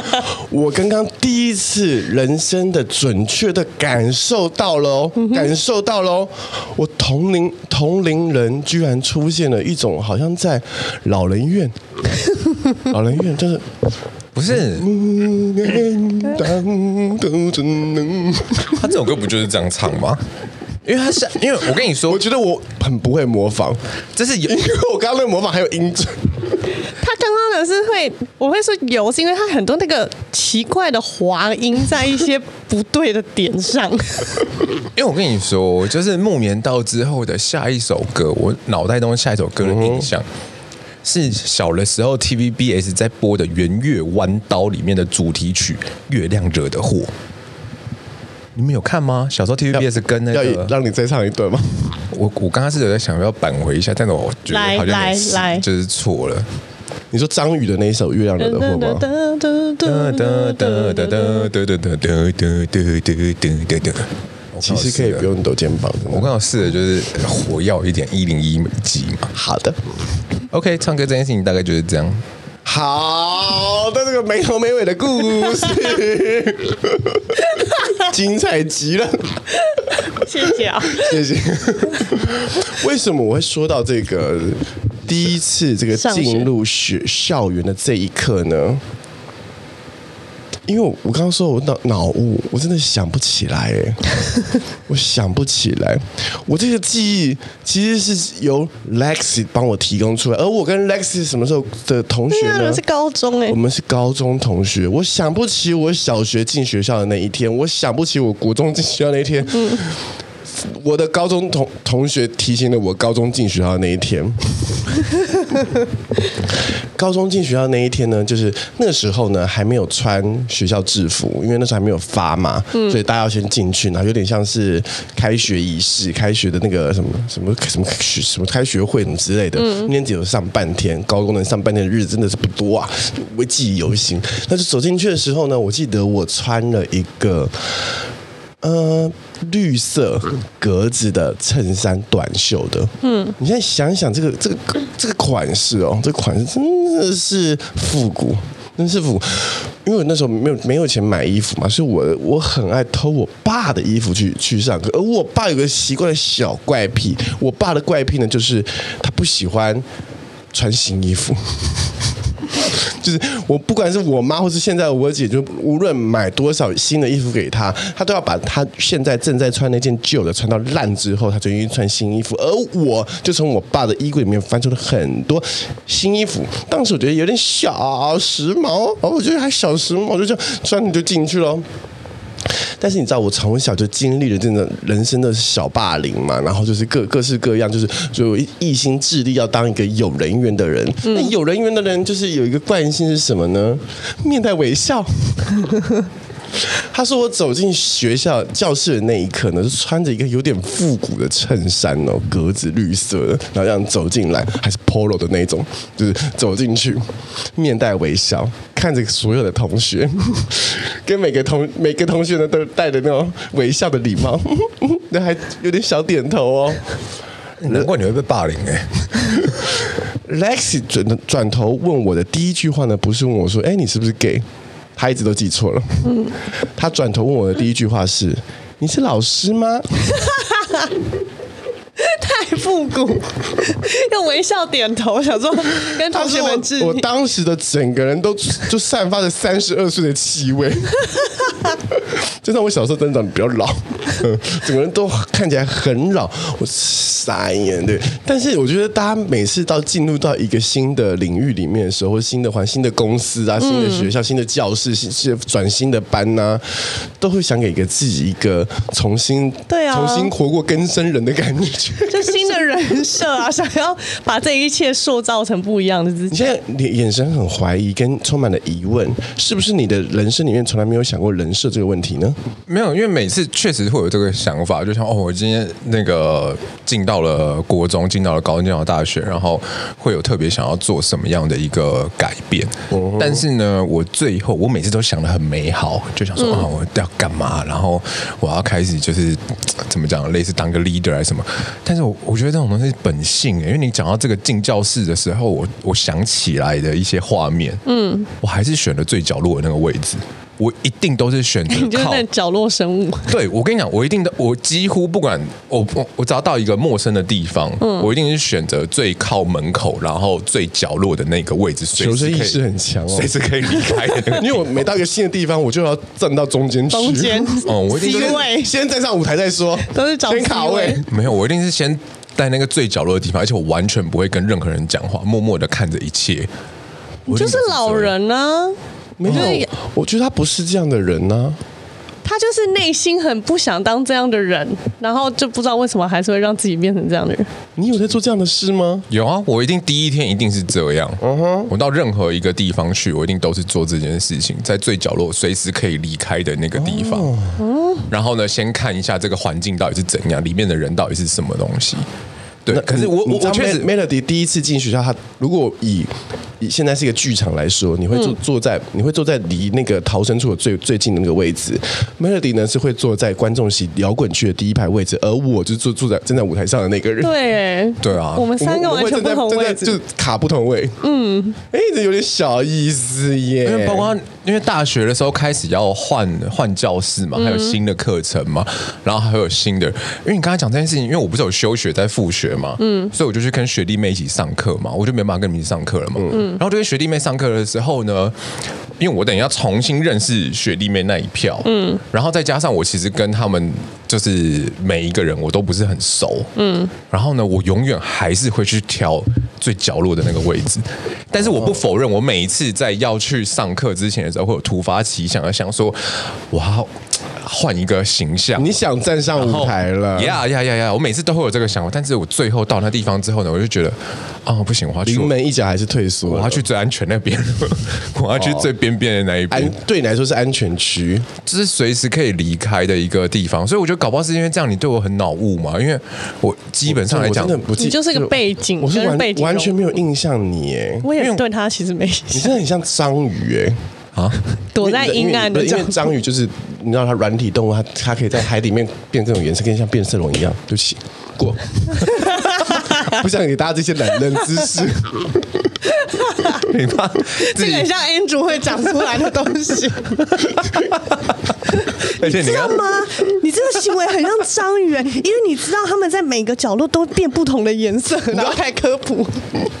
我刚刚第一次人生的准确的感受到了哦，感受到了哦，我同龄同龄人居然出现了一种好像在老人院，老人院就是不是？他这首歌不就是这样唱吗？因为他是，因为我跟你说，我觉得我很不会模仿，这是有，因为我刚刚那个模仿还有音准。他刚刚的是会，我会说油，是因为他很多那个奇怪的滑音在一些不对的点上。因为我跟你说，就是木棉道之后的下一首歌，我脑袋中下一首歌的印象、嗯、是小的时候 TVBS 在播的《圆月弯刀》里面的主题曲《月亮惹的祸》。你们有看吗？小时候 TVBS 跟那个，要让你再唱一段吗？我我刚刚是有在想要扳回一下，但是我觉得好像来就是错了。你说张宇的那一首《月亮惹的祸》吗？其实可以不用抖肩膀。我刚好试的就是火药一点一零一美肌嘛。好的，OK，唱歌这件事情大概就是这样。好的，这个没头没尾的故事，精彩极了。谢谢啊，谢谢。为什么我会说到这个第一次这个进入学校园的这一刻呢？因为我刚刚说我脑脑雾，我真的想不起来哎，我想不起来，我这个记忆其实是由 Lexi 帮我提供出来，而我跟 Lexi 什么时候的同学呢？是高中哎，我们是高中同学，我想不起我小学进学校的那一天，我想不起我国中进学校那一天。嗯我的高中同同学提醒了我，高中进学校的那一天。高中进学校那一天呢，就是那时候呢，还没有穿学校制服，因为那时候还没有发嘛，嗯、所以大家要先进去，然后有点像是开学仪式，开学的那个什么什么什么学什么开学会什么之类的。嗯、那天只有上半天，高中能上半天的日子真的是不多啊，我记忆犹新。但是走进去的时候呢，我记得我穿了一个。呃，绿色格子的衬衫，短袖的。嗯，你现在想想这个这个这个款式哦，这个款式真的是复古，真是复古。因为我那时候没有没有钱买衣服嘛，所以我我很爱偷我爸的衣服去去上课。而我爸有个习惯的小怪癖，我爸的怪癖呢，就是他不喜欢穿新衣服。就是我，不管是我妈或是现在我姐，就无论买多少新的衣服给她，她都要把她现在正在穿那件旧的穿到烂之后，她就愿意穿新衣服。而我就从我爸的衣柜里面翻出了很多新衣服，当时我觉得有点小时髦，哦，我觉得还小时髦，我就这样穿你就进去了。但是你知道，我从小就经历了这种人生的小霸凌嘛，然后就是各各式各样，就是就一心致力要当一个有人缘的人。嗯、那有人缘的人就是有一个惯性是什么呢？面带微笑。他说我走进学校教室的那一刻呢，是穿着一个有点复古的衬衫哦，格子绿色的，然后这样走进来，还是 polo 的那种，就是走进去，面带微笑，看着所有的同学，跟每个同每个同学呢都带着那种微笑的礼貌，那还有点小点头哦。难怪你会被霸凌哎、欸。Lexi 转转头问我的第一句话呢，不是问我说：“哎，你是不是 gay？” 他一直都记错了。嗯，他转头问我的第一句话是：“你是老师吗？” 太复古，用微笑点头，想说 跟同学们致我，我当时的整个人都就散发着三十二岁的气味，就像我小时候真的长得比较老，整个人都看起来很老，我傻眼对。但是我觉得大家每次到进入到一个新的领域里面的时候，或新的环、新的公司啊、新的学校、新的教室、新是转新的班呐、啊，都会想给一个自己一个重新对啊，重新活过更生人的感觉。就新的人设啊，想要把这一切塑造成不一样的自己。你现在你眼神很怀疑，跟充满了疑问，是不是你的人生里面从来没有想过人设这个问题呢？没有，因为每次确实会有这个想法，就像哦，我今天那个进到了国中，进到了高中，进到了大学，然后会有特别想要做什么样的一个改变。嗯、但是呢，我最后我每次都想的很美好，就想说啊、嗯哦，我要干嘛？然后我要开始就是怎么讲，类似当个 leader 还是什么？但是我我觉得这种东西是本性，因为你讲到这个进教室的时候，我我想起来的一些画面，嗯，我还是选了最角落的那个位置。我一定都是选择靠 就是那角落生物。对，我跟你讲，我一定的，我几乎不管我我我只要到一个陌生的地方，嗯，我一定是选择最靠门口，然后最角落的那个位置。求生意识很强哦，随时可以离开的。因为我每到一个新的地方，我就要站到中间去。中间哦，我一定是先站上舞台再说，都是找先卡位。没有，我一定是先。在那个最角落的地方，而且我完全不会跟任何人讲话，默默的看着一切。你就是老人呢？没有，我觉得他不是这样的人呢。他就是内心很不想当这样的人，然后就不知道为什么还是会让自己变成这样的人。你有在做这样的事吗？有啊，我一定第一天一定是这样。嗯哼，我到任何一个地方去，我一定都是做这件事情，在最角落，随时可以离开的那个地方。嗯，然后呢，先看一下这个环境到底是怎样，里面的人到底是什么东西。对，可是我我确实，Melody 第一次进学校，他如果以以现在是一个剧场来说，你会坐坐在你会坐在离那个逃生处的最最近的那个位置，Melody 呢是会坐在观众席摇滚区的第一排位置，而我就坐坐在站在舞台上的那个人。对，对啊，我们三个完全不同位置，就卡不同位。嗯，哎，这有点小意思耶。包括因为大学的时候开始要换换教室嘛，还有新的课程嘛，然后还有新的。因为你刚才讲这件事情，因为我不是有休学在复学嘛，嗯，所以我就去跟学弟妹一起上课嘛，我就没办法跟你们一起上课了嘛，嗯，然后就跟学弟妹上课的时候呢，因为我等于要重新认识学弟妹那一票，嗯，然后再加上我其实跟他们就是每一个人我都不是很熟，嗯，然后呢，我永远还是会去挑最角落的那个位置，但是我不否认，我每一次在要去上课之前的时候，会有突发奇想，要想说，哇换一个形象，你想站上舞台了，呀呀呀呀！我每次都会有这个想法，但是我最后到那地方之后呢，我就觉得，啊，不行，我要去临门一脚还是退缩，我要去最安全那边，我要去最边边的那一边，对你来说是安全区，就是随时可以离开的一个地方，所以我觉得搞不好是因为这样，你对我很恼怒嘛，因为我基本上来讲，你就是个背景，我是完完全没有印象你耶，我也对他其实没，你真的很像章鱼哎。啊，躲在阴暗的，因为章鱼就是你知道它软体动物，它它可以在海里面变这种颜色，跟像变色龙一样。对不起，过，不想给大家这些懒人知识。你怕这个很像 Andrew 会讲出来的东西。而且你知道吗？你这个行为很像章鱼，因为你知道他们在每个角落都变不同的颜色，然后太科普。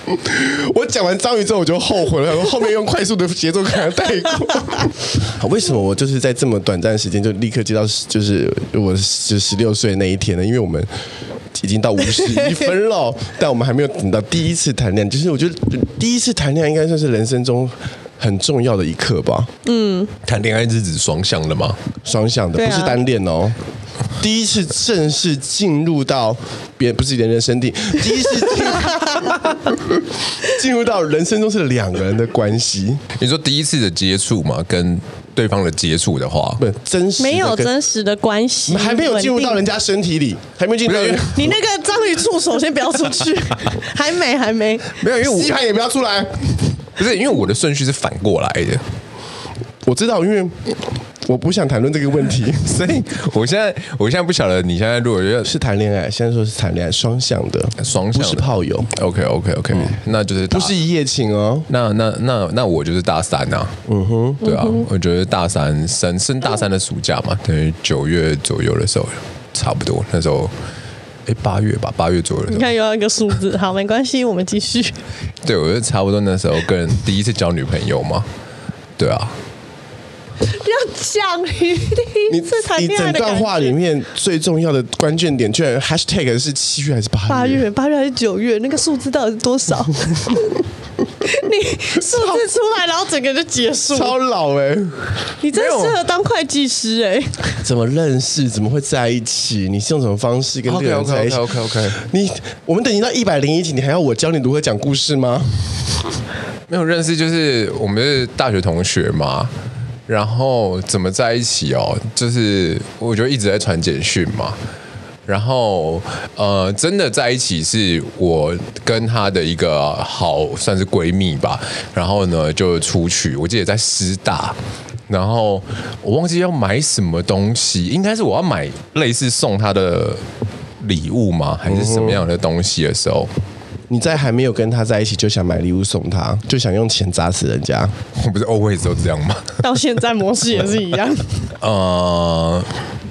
我讲完章鱼之后，我就后悔了，然后后面用快速的节奏看他带过。为什么我就是在这么短暂的时间就立刻接到，就是我十十六岁那一天呢？因为我们已经到五十一分了，但我们还没有等到第一次谈恋爱。就是我觉得第一次谈恋爱应该算是人生中很重要的一刻吧。嗯，谈恋爱是指双向的吗？双向的，不是单恋哦。第一次正式进入到别不是人人身体，第一次 进入到人生中是两个人的关系。你说第一次的接触嘛，跟对方的接触的话，不真实没有真实的关系，还没有进入到人家身体里，还没有进入到。你那个章鱼触手先不要出去，还没还没没有，因为我吸盘也不要出来。不是因为我的顺序是反过来的，我知道，因为我不想谈论这个问题，所以我现在我现在不晓得你现在如果要是谈恋爱，现在说是谈恋爱双向的，双向不是炮友。OK OK OK，、嗯、那就是不是一夜情哦。那那那那我就是大三啊，嗯哼，对啊，我觉得大三升升大三的暑假嘛，等于九月左右的时候，差不多那时候。哎，八月吧，八月左右。你看又要一个数字，好，没关系，我们继续。对，我觉得差不多那时候跟人第一次交女朋友嘛，对啊。要讲第一次谈恋爱，你整段话里面最重要的关键点，居然 hashtag 是七月还是八月？八月，八月还是九月？那个数字到底是多少？你数字出来，然后整个就结束。超老哎、欸！你真适合当会计师哎、欸！怎么认识？怎么会在一起？你是用什么方式跟这个人在一起？OK OK OK, okay. 你我们等你到一百零一集，你还要我教你如何讲故事吗？没有认识，就是我们是大学同学嘛。然后怎么在一起哦？就是我觉得一直在传简讯嘛。然后呃，真的在一起是我跟她的一个好算是闺蜜吧。然后呢，就出去，我记得在师大。然后我忘记要买什么东西，应该是我要买类似送她的礼物吗？还是什么样的东西的时候？你在还没有跟他在一起就想买礼物送他，就想用钱砸死人家？我不是 always 都这样吗？到现在模式也是一样。呃，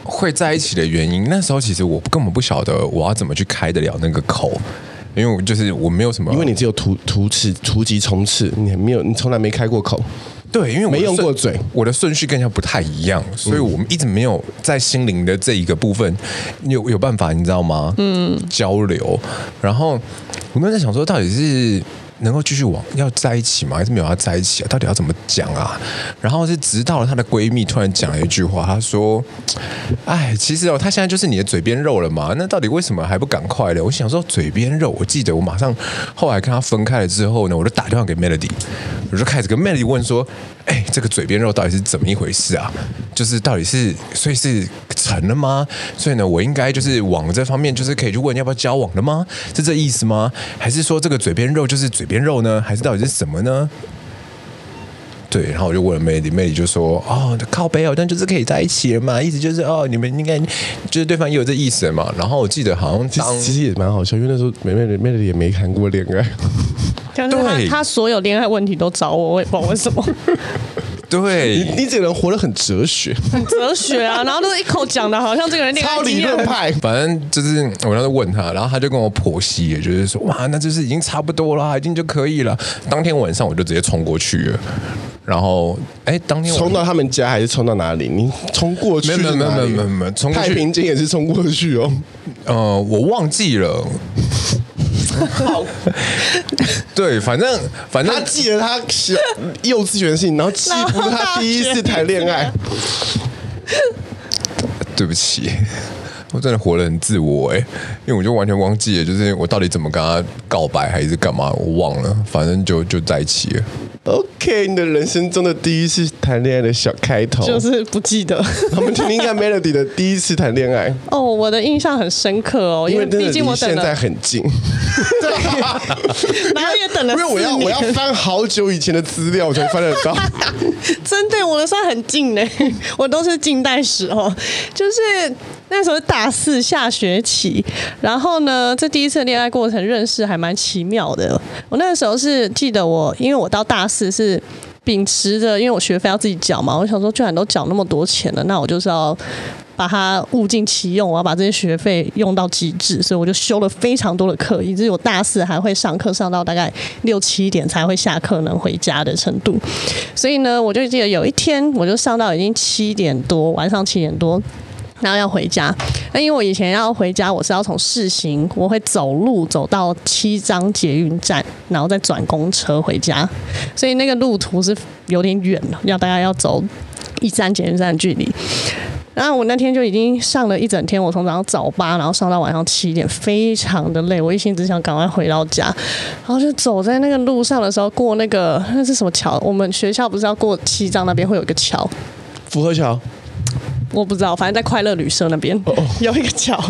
会在一起的原因，那时候其实我根本不晓得我要怎么去开得了那个口，因为我就是我没有什么，因为你只有突突刺突击冲刺，你没有，你从来没开过口。对，因为我没用过嘴，我的顺序跟人家不太一样，所以我们一直没有在心灵的这一个部分有有办法，你知道吗？嗯，交流。然后我们在想说，到底是。能够继续往要在一起吗？还是没有要在一起啊？到底要怎么讲啊？然后是直到她的闺蜜突然讲了一句话，她说：“哎，其实哦，她现在就是你的嘴边肉了嘛。那到底为什么还不赶快的？”我想说嘴边肉，我记得我马上后来跟她分开了之后呢，我就打电话给 Melody，我就开始跟 Melody 问说：“哎，这个嘴边肉到底是怎么一回事啊？就是到底是所以是成了吗？所以呢，我应该就是往这方面就是可以去问要不要交往了吗？是这意思吗？还是说这个嘴边肉就是嘴？”边肉呢？还是到底是什么呢？对，然后我就问了 Melody，Melody 就说：“哦，靠背好像就是可以在一起了嘛，意思就是哦，你们应该就是对方也有这意思嘛。”然后我记得好像其实其实也蛮好笑，因为那时候 Melody 也没谈过恋爱，对，他所有恋爱问题都找我，我也不知道为什么。对，你你这个人活得很哲学，很哲学啊，然后都是一口讲的，好像这个人恋爱超理论派。反正就是我当时问他，然后他就跟我剖析，也就是说，哇，那就是已经差不多了，已经就可以了。当天晚上我就直接冲过去了，然后哎，当天冲到他们家还是冲到哪里？你冲过去？没有没有没有没有没有，冲太平间也是冲过去哦。呃，我忘记了。好，对，反正反正他记得他小幼稚园的事情，然后记不住他第一次谈恋爱。对不起，我真的活得很自我哎，因为我就完全忘记了，就是我到底怎么跟他告白还是干嘛，我忘了，反正就就在一起了。OK，你的人生中的第一次谈恋爱的小开头，就是不记得。我们听听看 Melody 的第一次谈恋爱。哦，我的印象很深刻哦，因为毕竟我现在很近，对，然后也等了，因为我要我要翻好久以前的资料，我才翻得到。真的，我的算很近呢，我都是近代史哦，就是。那时候大四下学期，然后呢，这第一次恋爱过程认识还蛮奇妙的。我那个时候是记得我，因为我到大四是秉持着，因为我学费要自己缴嘛，我想说，既然都缴那么多钱了，那我就是要把它物尽其用，我要把这些学费用到极致，所以我就修了非常多的课，以至于我大四还会上课上到大概六七点才会下课能回家的程度。所以呢，我就记得有一天，我就上到已经七点多，晚上七点多。然后要回家，那因为我以前要回家，我是要从世行，我会走路走到七张捷运站，然后再转公车回家，所以那个路途是有点远了，要大概要走一站捷运站的距离。然后我那天就已经上了一整天，我从早上早八，然后上到晚上七点，非常的累。我一心只想赶快回到家，然后就走在那个路上的时候，过那个那是什么桥？我们学校不是要过七张那边会有一个桥？福和桥。我不知道，反正在快乐旅社那边有一个桥，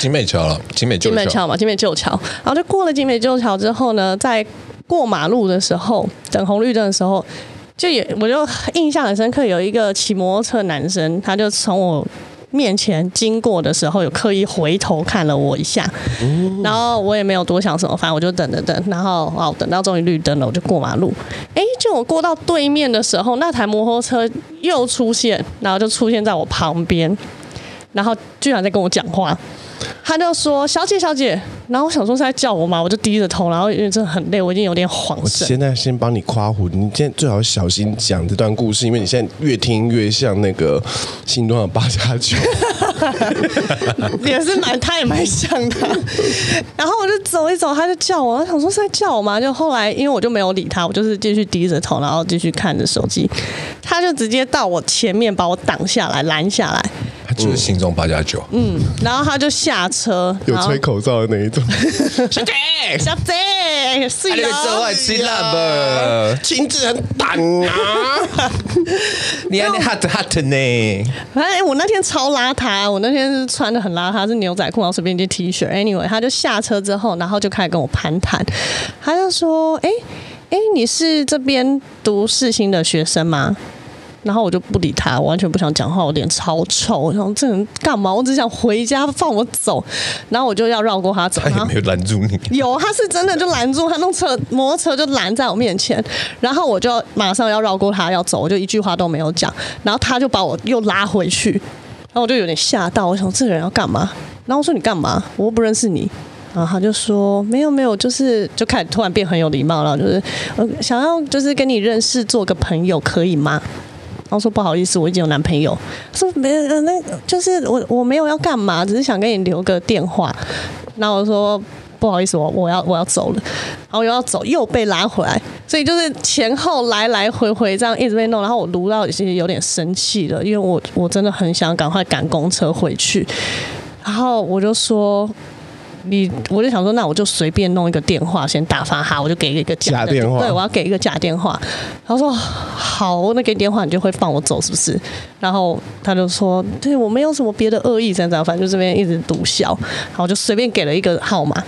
景美桥了，景美旧美桥嘛，景美旧桥。然后就过了景美旧桥之后呢，在过马路的时候，等红绿灯的时候，就也我就印象很深刻，有一个骑摩托车男生，他就从我。面前经过的时候，有刻意回头看了我一下，然后我也没有多想什么，反正我就等等等，然后哦，等到终于绿灯了，我就过马路。哎，就我过到对面的时候，那台摩托车又出现，然后就出现在我旁边，然后居然在跟我讲话。他就说：“小姐，小姐。”然后我想说是在叫我嘛，我就低着头，然后因为真的很累，我已经有点恍神。现在先帮你夸胡，你现在最好小心讲这段故事，因为你现在越听越像那个心中的八加九，也是蛮，他也蛮像的。然后我就走一走，他就叫我，我想说是在叫我嘛，就后来因为我就没有理他，我就是继续低着头，然后继续看着手机，他就直接到我前面把我挡下来，拦下来。他就是心中八加九。嗯，然后他就下车，有吹口哨的那一种。小姐，小姐，是的，这外吃辣吧？亲自很胆啊！你还 hot hot 呢？哎，我那天超邋遢，我那天是穿的很邋遢，是牛仔裤，然后随便一件 T 恤。Anyway，他就下车之后，然后就开始跟我攀谈。他就说：“哎，哎，你是这边读世新的学生吗？”然后我就不理他，我完全不想讲话，我脸超臭。我想这人干嘛？我只想回家，放我走。然后我就要绕过他走，他有没有拦住你？有，他是真的就拦住他，弄车摩托车就拦在我面前。然后我就马上要绕过他要走，我就一句话都没有讲。然后他就把我又拉回去，然后我就有点吓到，我想这个人要干嘛？然后我说你干嘛？我又不认识你。然后他就说没有没有，就是就开始突然变很有礼貌了，就是想要就是跟你认识，做个朋友可以吗？然后说不好意思，我已经有男朋友。说没呃，那就是我我没有要干嘛，只是想跟你留个电话。然后我说不好意思，我我要我要走了。然后又要走，又被拉回来，所以就是前后来来回回这样一直被弄。然后我卢到其实有点生气了，因为我我真的很想赶快赶公车回去。然后我就说。你我就想说，那我就随便弄一个电话先打发他，我就给一个假，假电话，对，我要给一个假电话。他说好，那给电话你就会放我走是不是？然后他就说，对我没有什么别的恶意，这样反正就这边一直毒笑。然后我就随便给了一个号码。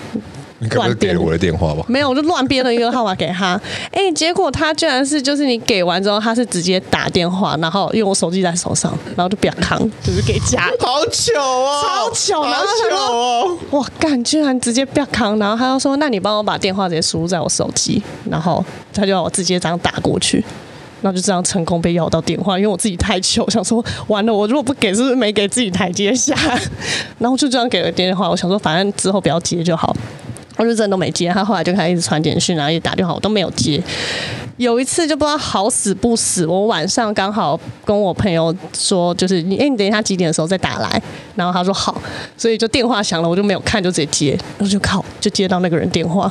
你可不可以给了我的电话吧？没有，我就乱编了一个号码给他。哎、欸，结果他居然是就是你给完之后，他是直接打电话，然后因为我手机在手上，然后就不要扛，就是给假。好糗哦，超糗，然后他说哦，哇干，居然直接不要扛，然后他就说，那你帮我把电话直接输入在我手机，然后他就让我直接这样打过去，然后就这样成功被要到电话，因为我自己太糗，想说完了，我如果不给，是不是没给自己台阶下？然后就这样给了电话，我想说反正之后不要接就好。我就真的都没接，他后来就开始一直传简讯，然后一直打电话，我都没有接。有一次就不知道好死不死，我晚上刚好跟我朋友说，就是你，哎，你等一下几点的时候再打来。然后他说好，所以就电话响了，我就没有看，就直接接，我就靠，就接到那个人电话。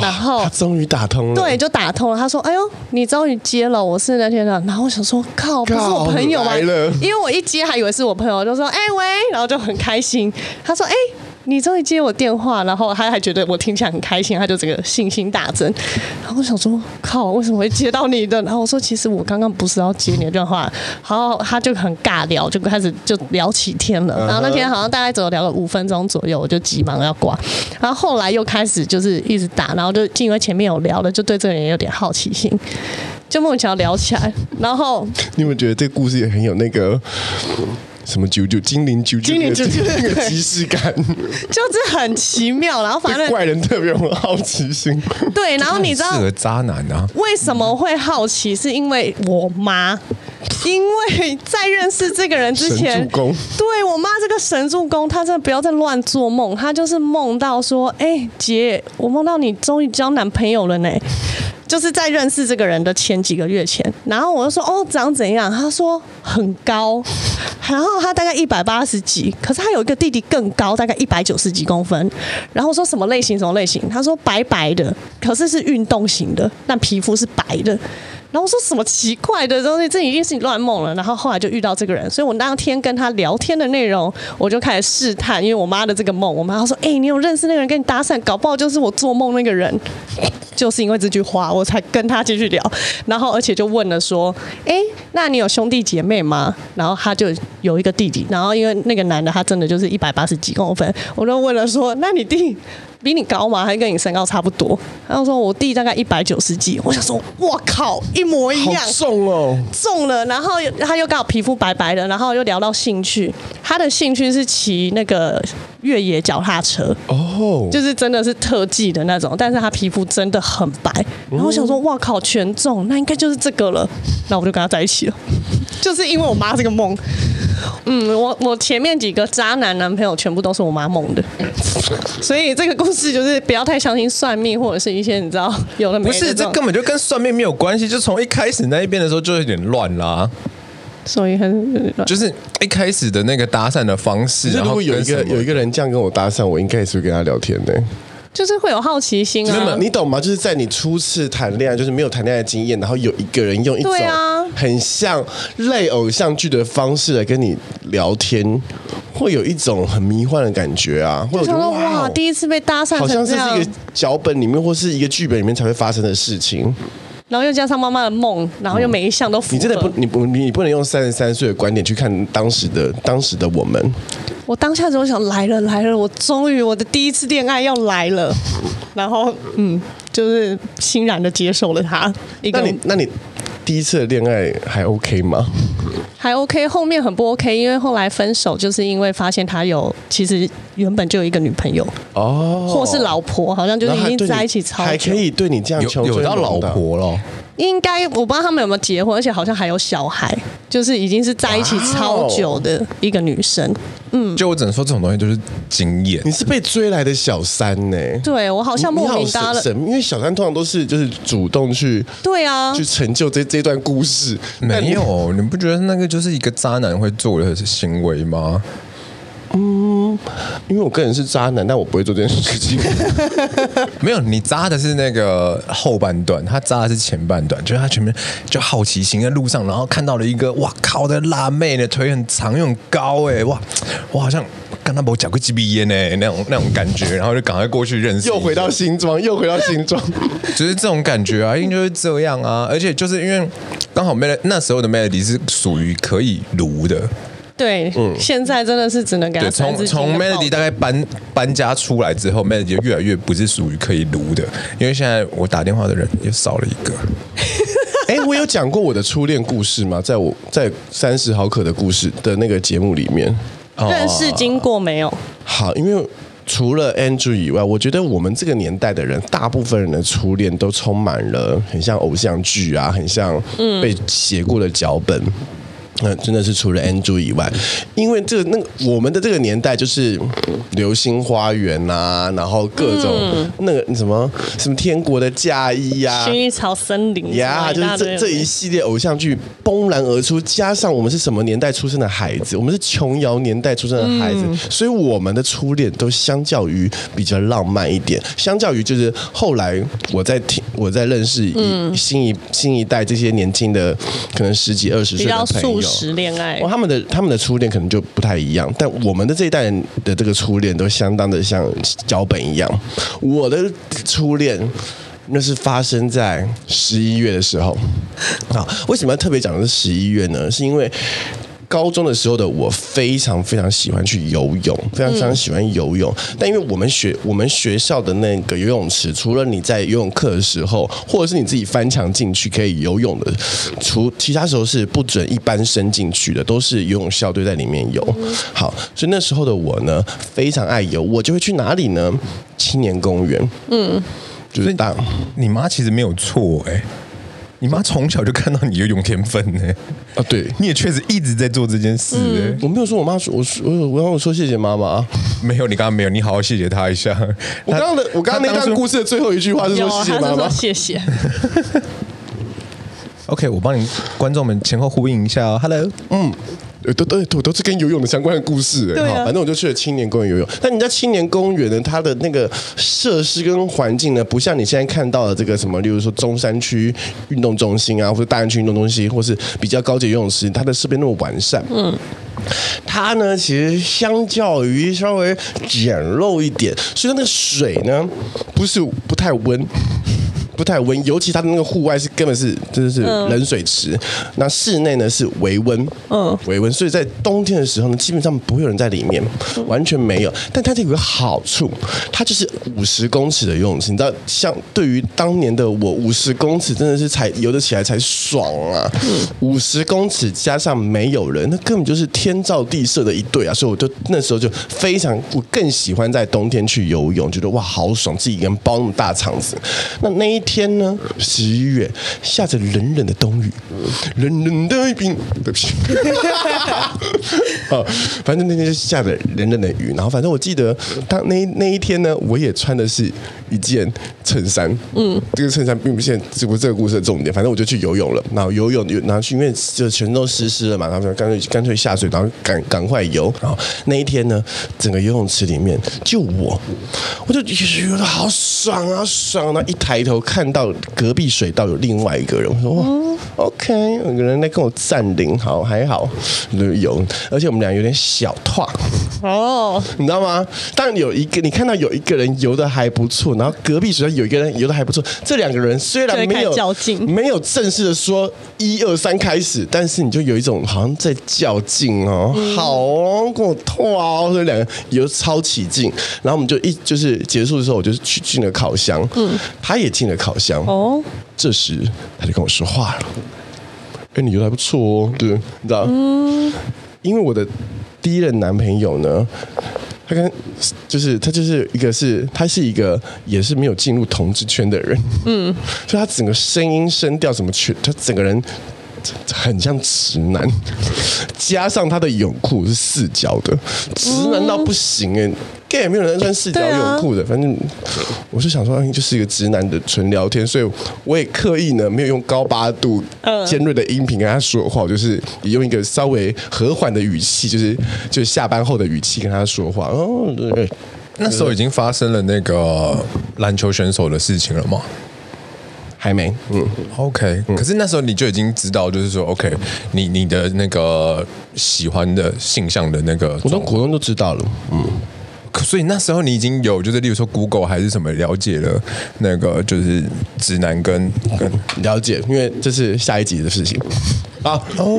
然后他终于打通了，对，就打通了。他说：“哎呦，你终于接了，我是那天的。”然后我想说：“靠，不是我朋友吗？”因为我一接还以为是我朋友，就说：“哎喂。”然后就很开心。他说：“哎。”你终于接我电话，然后他还觉得我听起来很开心，他就整个信心大增。然后我想说，靠，为什么会接到你的？然后我说，其实我刚刚不是要接你的电话。然后，他就很尬聊，就开始就聊起天了。然后那天好像大概只有聊了五分钟左右，我就急忙要挂。然后后来又开始就是一直打，然后就因为前面有聊了，就对这个人有点好奇心，就莫名其妙聊起来。然后你有没有觉得这个故事也很有那个？什么九九精灵九九精灵九九那个即视感，就是很奇妙。然后反正怪人特别有好奇心。对，然后你知道，适合渣男啊？为什么会好奇？是因为我妈，因为在认识这个人之前，神助攻。对我妈这个神助攻，她真的不要再乱做梦。她就是梦到说，哎、欸，姐，我梦到你终于交男朋友了呢。就是在认识这个人的前几个月前，然后我就说哦，长怎样？他说很高，然后他大概一百八十几，可是他有一个弟弟更高，大概一百九十几公分。然后我说什么类型？什么类型？他说白白的，可是是运动型的，但皮肤是白的。然后我说什么奇怪的东西？这一定是你乱梦了。然后后来就遇到这个人，所以我那天跟他聊天的内容，我就开始试探，因为我妈的这个梦，我妈说：“哎、你有认识那个人跟你搭讪，搞不好就是我做梦那个人。” 就是因为这句话，我才跟他继续聊。然后而且就问了说：“哎、那你有兄弟姐妹吗？”然后他就有一个弟弟。然后因为那个男的他真的就是一百八十几公分，我就问了说：“那你弟？”比你高吗？还是跟你身高差不多？然后说我弟大概一百九十几，我想说，我靠，一模一样，重哦，重了。然后他又刚好皮肤白白的，然后又聊到兴趣，他的兴趣是骑那个越野脚踏车，哦，就是真的是特技的那种，但是他皮肤真的很白。然后我想说，哇靠，全中，那应该就是这个了。那我就跟他在一起了，就是因为我妈这个梦。嗯，我我前面几个渣男男朋友全部都是我妈梦的，所以这个故事就是不要太相信算命或者是一些你知道有的没的。不是，这根本就跟算命没有关系，就从一开始那一边的时候就有点乱啦。所以很就是一开始的那个搭讪的方式，如果有一个有一个人这样跟我搭讪，我应该也是会跟他聊天的。就是会有好奇心啊，你懂吗？就是在你初次谈恋爱，就是没有谈恋爱的经验，然后有一个人用一种很像类偶像剧的方式来跟你聊天，会有一种很迷幻的感觉啊！会觉得哇，第一次被搭讪，好像是一个脚本里面或是一个剧本里面才会发生的事情。然后又加上妈妈的梦，然后又每一项都符合。你真的不，你不，你不能用三十三岁的观点去看当时的当时的我们。我当下就想来了来了，我终于我的第一次恋爱要来了，然后嗯，就是欣然的接受了他。那你那你第一次的恋爱还 OK 吗？还 OK，后面很不 OK，因为后来分手就是因为发现他有其实原本就有一个女朋友哦，或是老婆，好像就是已经在一起超久，还可以对你这样有，有到老婆了。应该我不知道他们有没有结婚，而且好像还有小孩，就是已经是在一起超久的一个女生。嗯，就我只能说这种东西就是经验。你是被追来的小三呢？对，我好像莫名搭了，因为小三通常都是就是主动去对啊，去成就这这段故事。没有，你不觉得那个就是一个渣男会做的行为吗？嗯，因为我个人是渣男，但我不会做这件事情。没有，你渣的是那个后半段，他渣的是前半段，就是他前面就好奇心在路上，然后看到了一个哇靠的辣妹的腿很长又很高哎哇，我好像跟他没讲过几笔烟呢那种那种感觉，然后就赶快过去认识，又回到新庄，又回到新庄，就是这种感觉啊，因为就是这样啊，而且就是因为刚好 Melody 那时候的 Melody 是属于可以撸的。对，嗯，现在真的是只能给他从从 Melody 大概搬搬家出来之后，Melody 就越来越不是属于可以撸的，因为现在我打电话的人也少了一个。哎，我有讲过我的初恋故事吗？在我在三十毫克的故事的那个节目里面，认识经过没有？好，因为除了 Andrew 以外，我觉得我们这个年代的人，大部分人的初恋都充满了很像偶像剧啊，很像被写过的脚本。那真的是除了 Andrew 以外，因为这个那个我们的这个年代就是流星花园啊，然后各种那个什么什么天国的嫁衣呀，薰衣草森林呀，就是这这一系列偶像剧崩然而出，加上我们是什么年代出生的孩子，我们是琼瑶年代出生的孩子，所以我们的初恋都相较于比较浪漫一点，相较于就是后来我在听我在认识一新一新一代这些年轻的可能十几二十岁的朋友。实恋爱，哦，他们的他们的初恋可能就不太一样，但我们的这一代人的这个初恋都相当的像脚本一样。我的初恋那是发生在十一月的时候。啊，为什么要特别讲的是十一月呢？是因为。高中的时候的我非常非常喜欢去游泳，非常非常喜欢游泳。嗯、但因为我们学我们学校的那个游泳池，除了你在游泳课的时候，或者是你自己翻墙进去可以游泳的，除其他时候是不准一般生进去的，都是游泳校队在里面游。好，所以那时候的我呢，非常爱游，我就会去哪里呢？青年公园。嗯，就是当你妈其实没有错哎、欸。你妈从小就看到你有泳天分呢？啊，对，你也确实一直在做这件事。嗯、我没有说我妈说，我说我我让我说谢谢妈妈，没有，你刚刚没有，你好好谢谢她一下。我刚刚的我刚刚那段故事的最后一句话是说谢谢妈妈，谢谢。OK，我帮你观众们前后呼应一下哦。Hello，嗯。都都都都是跟游泳的相关的故事，哎，好，反正我就去了青年公园游泳。但你在青年公园呢，它的那个设施跟环境呢，不像你现在看到的这个什么，例如说中山区运动中心啊，或者大安区运动中心，或是比较高级游泳池，它的设备那么完善。嗯，它呢，其实相较于稍微简陋一点，所以那个水呢，不是不太温。不太温，尤其它的那个户外是根本是真的是冷水池，嗯、那室内呢是微温，嗯，微温，所以在冬天的时候呢，基本上不会有人在里面，完全没有。但它这有个好处，它就是五十公尺的游泳池，你知道，像对于当年的我，五十公尺真的是才游得起来才爽啊！五十、嗯、公尺加上没有人，那根本就是天造地设的一对啊！所以我就那时候就非常，我更喜欢在冬天去游泳，觉得哇好爽，自己一个人包那么大场子，那那一。天呢？十一月下着冷冷的冬雨，冷冷的冰。对不起，好，反正那天就下着冷冷的雨。然后，反正我记得当那那一天呢，我也穿的是一件衬衫。嗯，这个衬衫并不是这不这个故事的重点。反正我就去游泳了。然后游泳，然后去，因为就全都湿湿了嘛。然后干脆干脆下水，然后赶赶快游。然后那一天呢，整个游泳池里面就我，我就觉得好爽啊爽啊！一抬头看。看到隔壁水道有另外一个人，我说哇、嗯、，OK，有个人在跟我占领，好还好有，而且我们俩有点小套哦，你知道吗？当有一个你看到有一个人游的还不错，然后隔壁水道有一个人游的还不错，这两个人虽然没有较劲，没有正式的说一二三开始，但是你就有一种好像在较劲哦，嗯、好哦，跟我拖哦，所以两个游超起劲，然后我们就一就是结束的时候，我就去进了烤箱，嗯，他也进了烤。箱哦，这时他就跟我说话了。哎，你觉得还不错哦，对，你知道？嗯，因为我的第一任男朋友呢，他跟就是他就是一个是他是一个也是没有进入同志圈的人，嗯，所以他整个声音声调什么全，他整个人很像直男，加上他的泳裤是四角的，直男到不行哎。也没有人穿四角泳裤的，啊、反正我是想说，就是一个直男的纯聊天，所以我也刻意呢没有用高八度尖锐的音频跟他说话，就是也用一个稍微和缓的语气，就是就是下班后的语气跟他说话。哦，对，那时候已经发生了那个篮球选手的事情了吗？还没。嗯，OK。可是那时候你就已经知道，就是说，OK，你你的那个喜欢的性向的那个，我从国中都知道了。嗯。所以那时候你已经有，就是例如说 Google 还是什么了解了那个就是直男跟跟了解，因为这是下一集的事情啊哦，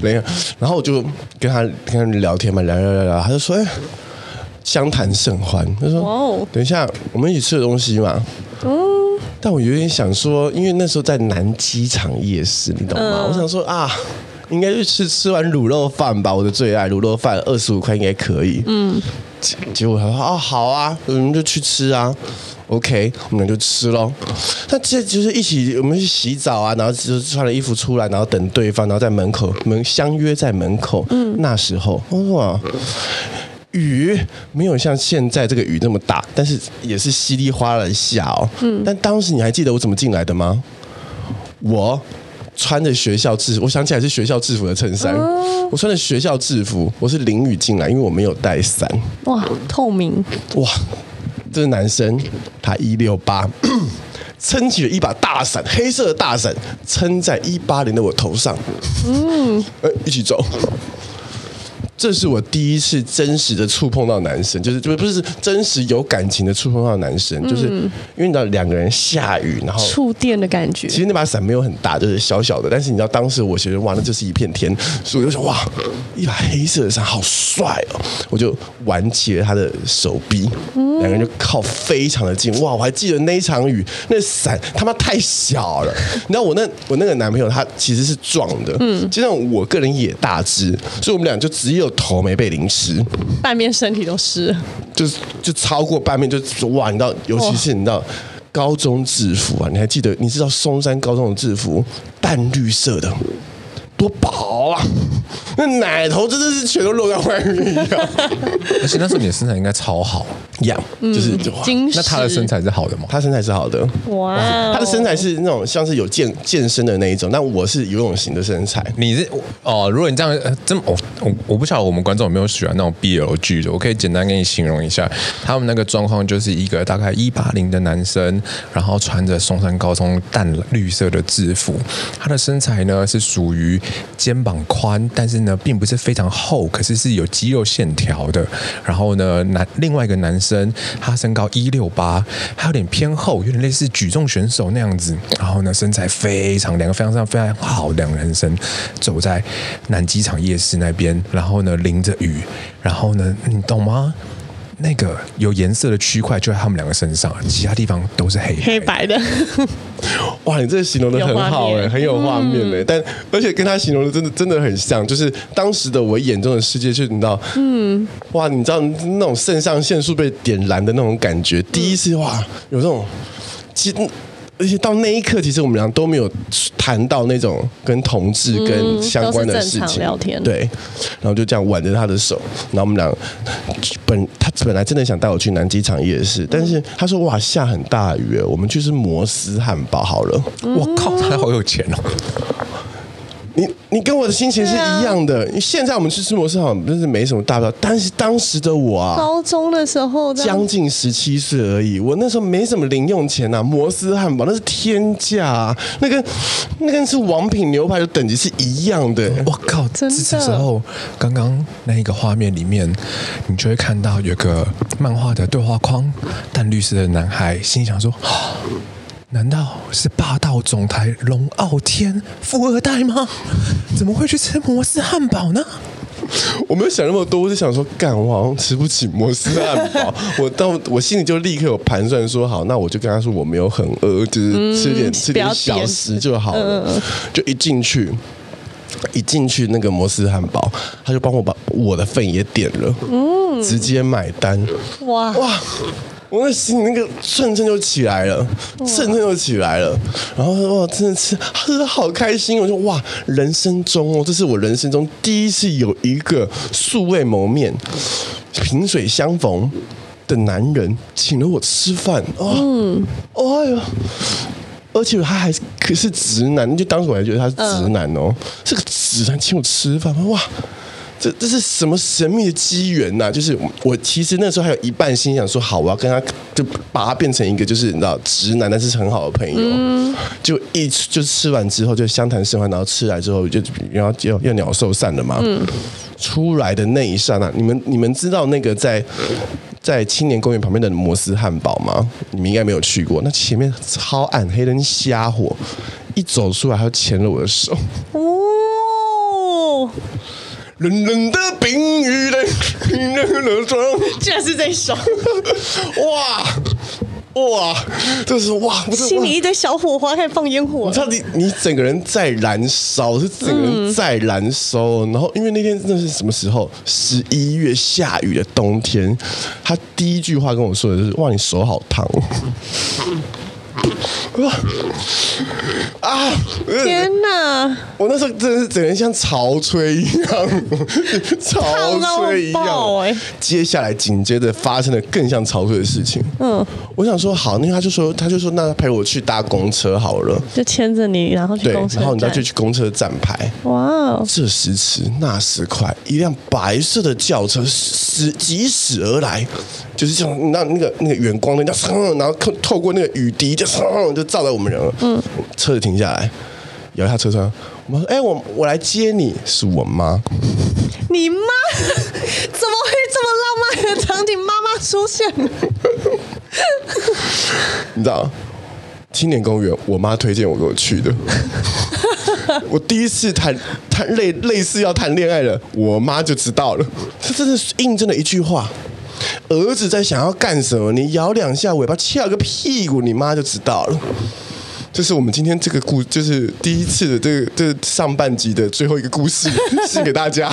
没有，然后我就跟他跟他聊天嘛，聊聊聊聊，他就说哎，相谈甚欢，他说哦，等一下我们一起吃的东西嘛，嗯，但我有点想说，因为那时候在南机场夜市，你懂吗？我想说啊。应该是吃吃完卤肉饭吧，我的最爱卤肉饭，二十五块应该可以。嗯，结果他说哦好啊，我们就去吃啊。OK，我们就吃喽。那这就是一起，我们去洗澡啊，然后就穿了衣服出来，然后等对方，然后在门口门相约在门口。嗯，那时候哇，雨没有像现在这个雨那么大，但是也是稀里哗啦的下哦。嗯，但当时你还记得我怎么进来的吗？我。穿着学校制服，我想起来是学校制服的衬衫。哦、我穿着学校制服，我是淋雨进来，因为我没有带伞。哇，透明！哇，这是男生，他一六八，撑起了一把大伞，黑色的大伞，撑在一八零的我头上。嗯，哎，一起走。这是我第一次真实的触碰到男生，就是就不是真实有感情的触碰到男生，就是因为你知道两个人下雨，然后触电的感觉。其实那把伞没有很大，就是小小的，但是你知道当时我觉得哇，那就是一片天，所以我就说哇，一把黑色的伞好帅哦，我就挽起了他的手臂，两个人就靠非常的近，哇，我还记得那一场雨，那伞他妈太小了，你知道我那我那个男朋友他其实是壮的，嗯，就像我个人也大只，所以我们俩就只有。头没被淋湿，半边身体都湿，就是就超过半面就，就哇！你知道，尤其是你知道，高中制服啊，你还记得？你知道松山高中的制服淡绿色的。多薄啊！那奶头真的是全都露在外面一样。而且那时候你的身材应该超好，样就是精。那他的身材是好的吗？他身材是好的。哇，他的身材是那种像是有健健身的那一种，但我是游泳型的身材。你是哦？如果你这样这么我我我不晓得我们观众有没有喜欢那种 BL 剧的，我可以简单给你形容一下，他们那个状况就是一个大概一八零的男生，然后穿着松山高中淡绿色的制服，他的身材呢是属于。肩膀宽，但是呢，并不是非常厚，可是是有肌肉线条的。然后呢，男另外一个男生，身他身高一六八，还有点偏厚，有点类似举重选手那样子。然后呢，身材非常，两个非常非常非常好，两个人生走在南机场夜市那边，然后呢，淋着雨，然后呢，你懂吗？那个有颜色的区块就在他们两个身上，其他地方都是黑白黑白的。哇，你这个形容的很好哎，很有画面哎。嗯、但而且跟他形容的真的真的很像，就是当时的我眼中的世界，就你知道，嗯，哇，你知道那种肾上腺素被点燃的那种感觉，第一次哇，有这种其实。而且到那一刻，其实我们俩都没有谈到那种跟同志跟相关的事情，聊天对，然后就这样挽着他的手，然后我们俩本他本来真的想带我去南机场夜市，但是他说哇下很大雨，我们去吃摩斯汉堡好了。我靠，他好有钱哦。你你跟我的心情是一样的。啊、现在我们去吃摩斯好像真是没什么大不了，但是当时的我啊，高中的时候将近十七岁而已，我那时候没什么零用钱呐、啊。摩斯汉堡那是天价啊，那个那跟是王品牛排的等级是一样的。我靠，真的。这时候刚刚那一个画面里面，你就会看到有个漫画的对话框，淡绿色的男孩心想说。难道是霸道总裁龙傲天富二代吗？怎么会去吃摩斯汉堡呢？我没有想那么多，我就想说，干，我好像吃不起摩斯汉堡。我到我心里就立刻有盘算说，好，那我就跟他说我没有很饿，就是吃点、嗯、吃点小食就好了。嗯、就一进去，一进去那个摩斯汉堡，他就帮我把我的份也点了，嗯，直接买单。哇哇！我那心里那个蹭蹭就起来了，蹭蹭就起来了，然后说哇，真的是，喝的好开心！我说哇，人生中哦，这是我人生中第一次有一个素未谋面、萍水相逢的男人请了我吃饭哦，嗯，哎呦，而且他还是可是直男，就当时我还觉得他是直男哦，是个直男请我吃饭，哇！这这是什么神秘的机缘呐？就是我其实那时候还有一半心想说，好，我要跟他就把他变成一个就是你知道直男，但是很好的朋友。就一就吃完之后就相谈甚欢，然后吃来之后就然后就要鸟兽散了嘛。出来的那一刹那，你们你们知道那个在在青年公园旁边的摩斯汉堡吗？你们应该没有去过。那前面超暗黑的瞎火，一走出来他就牵了我的手。冷冷的冰雨的冰冷的霜，居然是这一首！哇哇，这是哇！心里一堆小火花，开始放烟火。你知道，你你整个人在燃烧，是整个人在燃烧。嗯、然后，因为那天真的是什么时候？十一月下雨的冬天。他第一句话跟我说的就是：“哇，你手好烫。”啊！天哪！我那时候真的是整个人像潮吹一样，潮吹一样。欸、接下来紧接着发生了更像潮吹的事情。嗯，我想说好，那他就说，他就说，那陪我去搭公车好了，就牵着你，然后去公车，然后你再去去公车站牌。哇哦！这时迟那时快，一辆白色的轿车驶疾驶而来。就是像，那那个那个远光的，然后透透过那个雨滴，就就照在我们人了。嗯，车子停下来，摇下车窗，我们说：“哎，我我来接你，是我妈。”你妈 怎么会这么浪漫的场景？妈妈出现，你知道，青年公园，我妈推荐我给我去的。我第一次谈谈类类似要谈恋爱了，我妈就知道了。这真的是印证了一句话。儿子在想要干什么？你摇两下尾巴，翘个屁股，你妈就知道了。这是我们今天这个故，就是第一次的这个这个、上半集的最后一个故事，献给大家。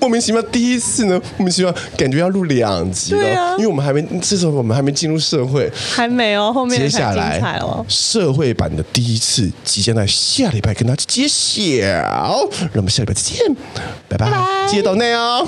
莫名其妙第一次呢，莫名其妙感觉要录两集了，啊、因为我们还没，这时候我们还没进入社会，还没哦，后面接下来社会版的第一次即将在下礼拜跟大家揭晓，让我们下礼拜再见，拜拜，记得哦。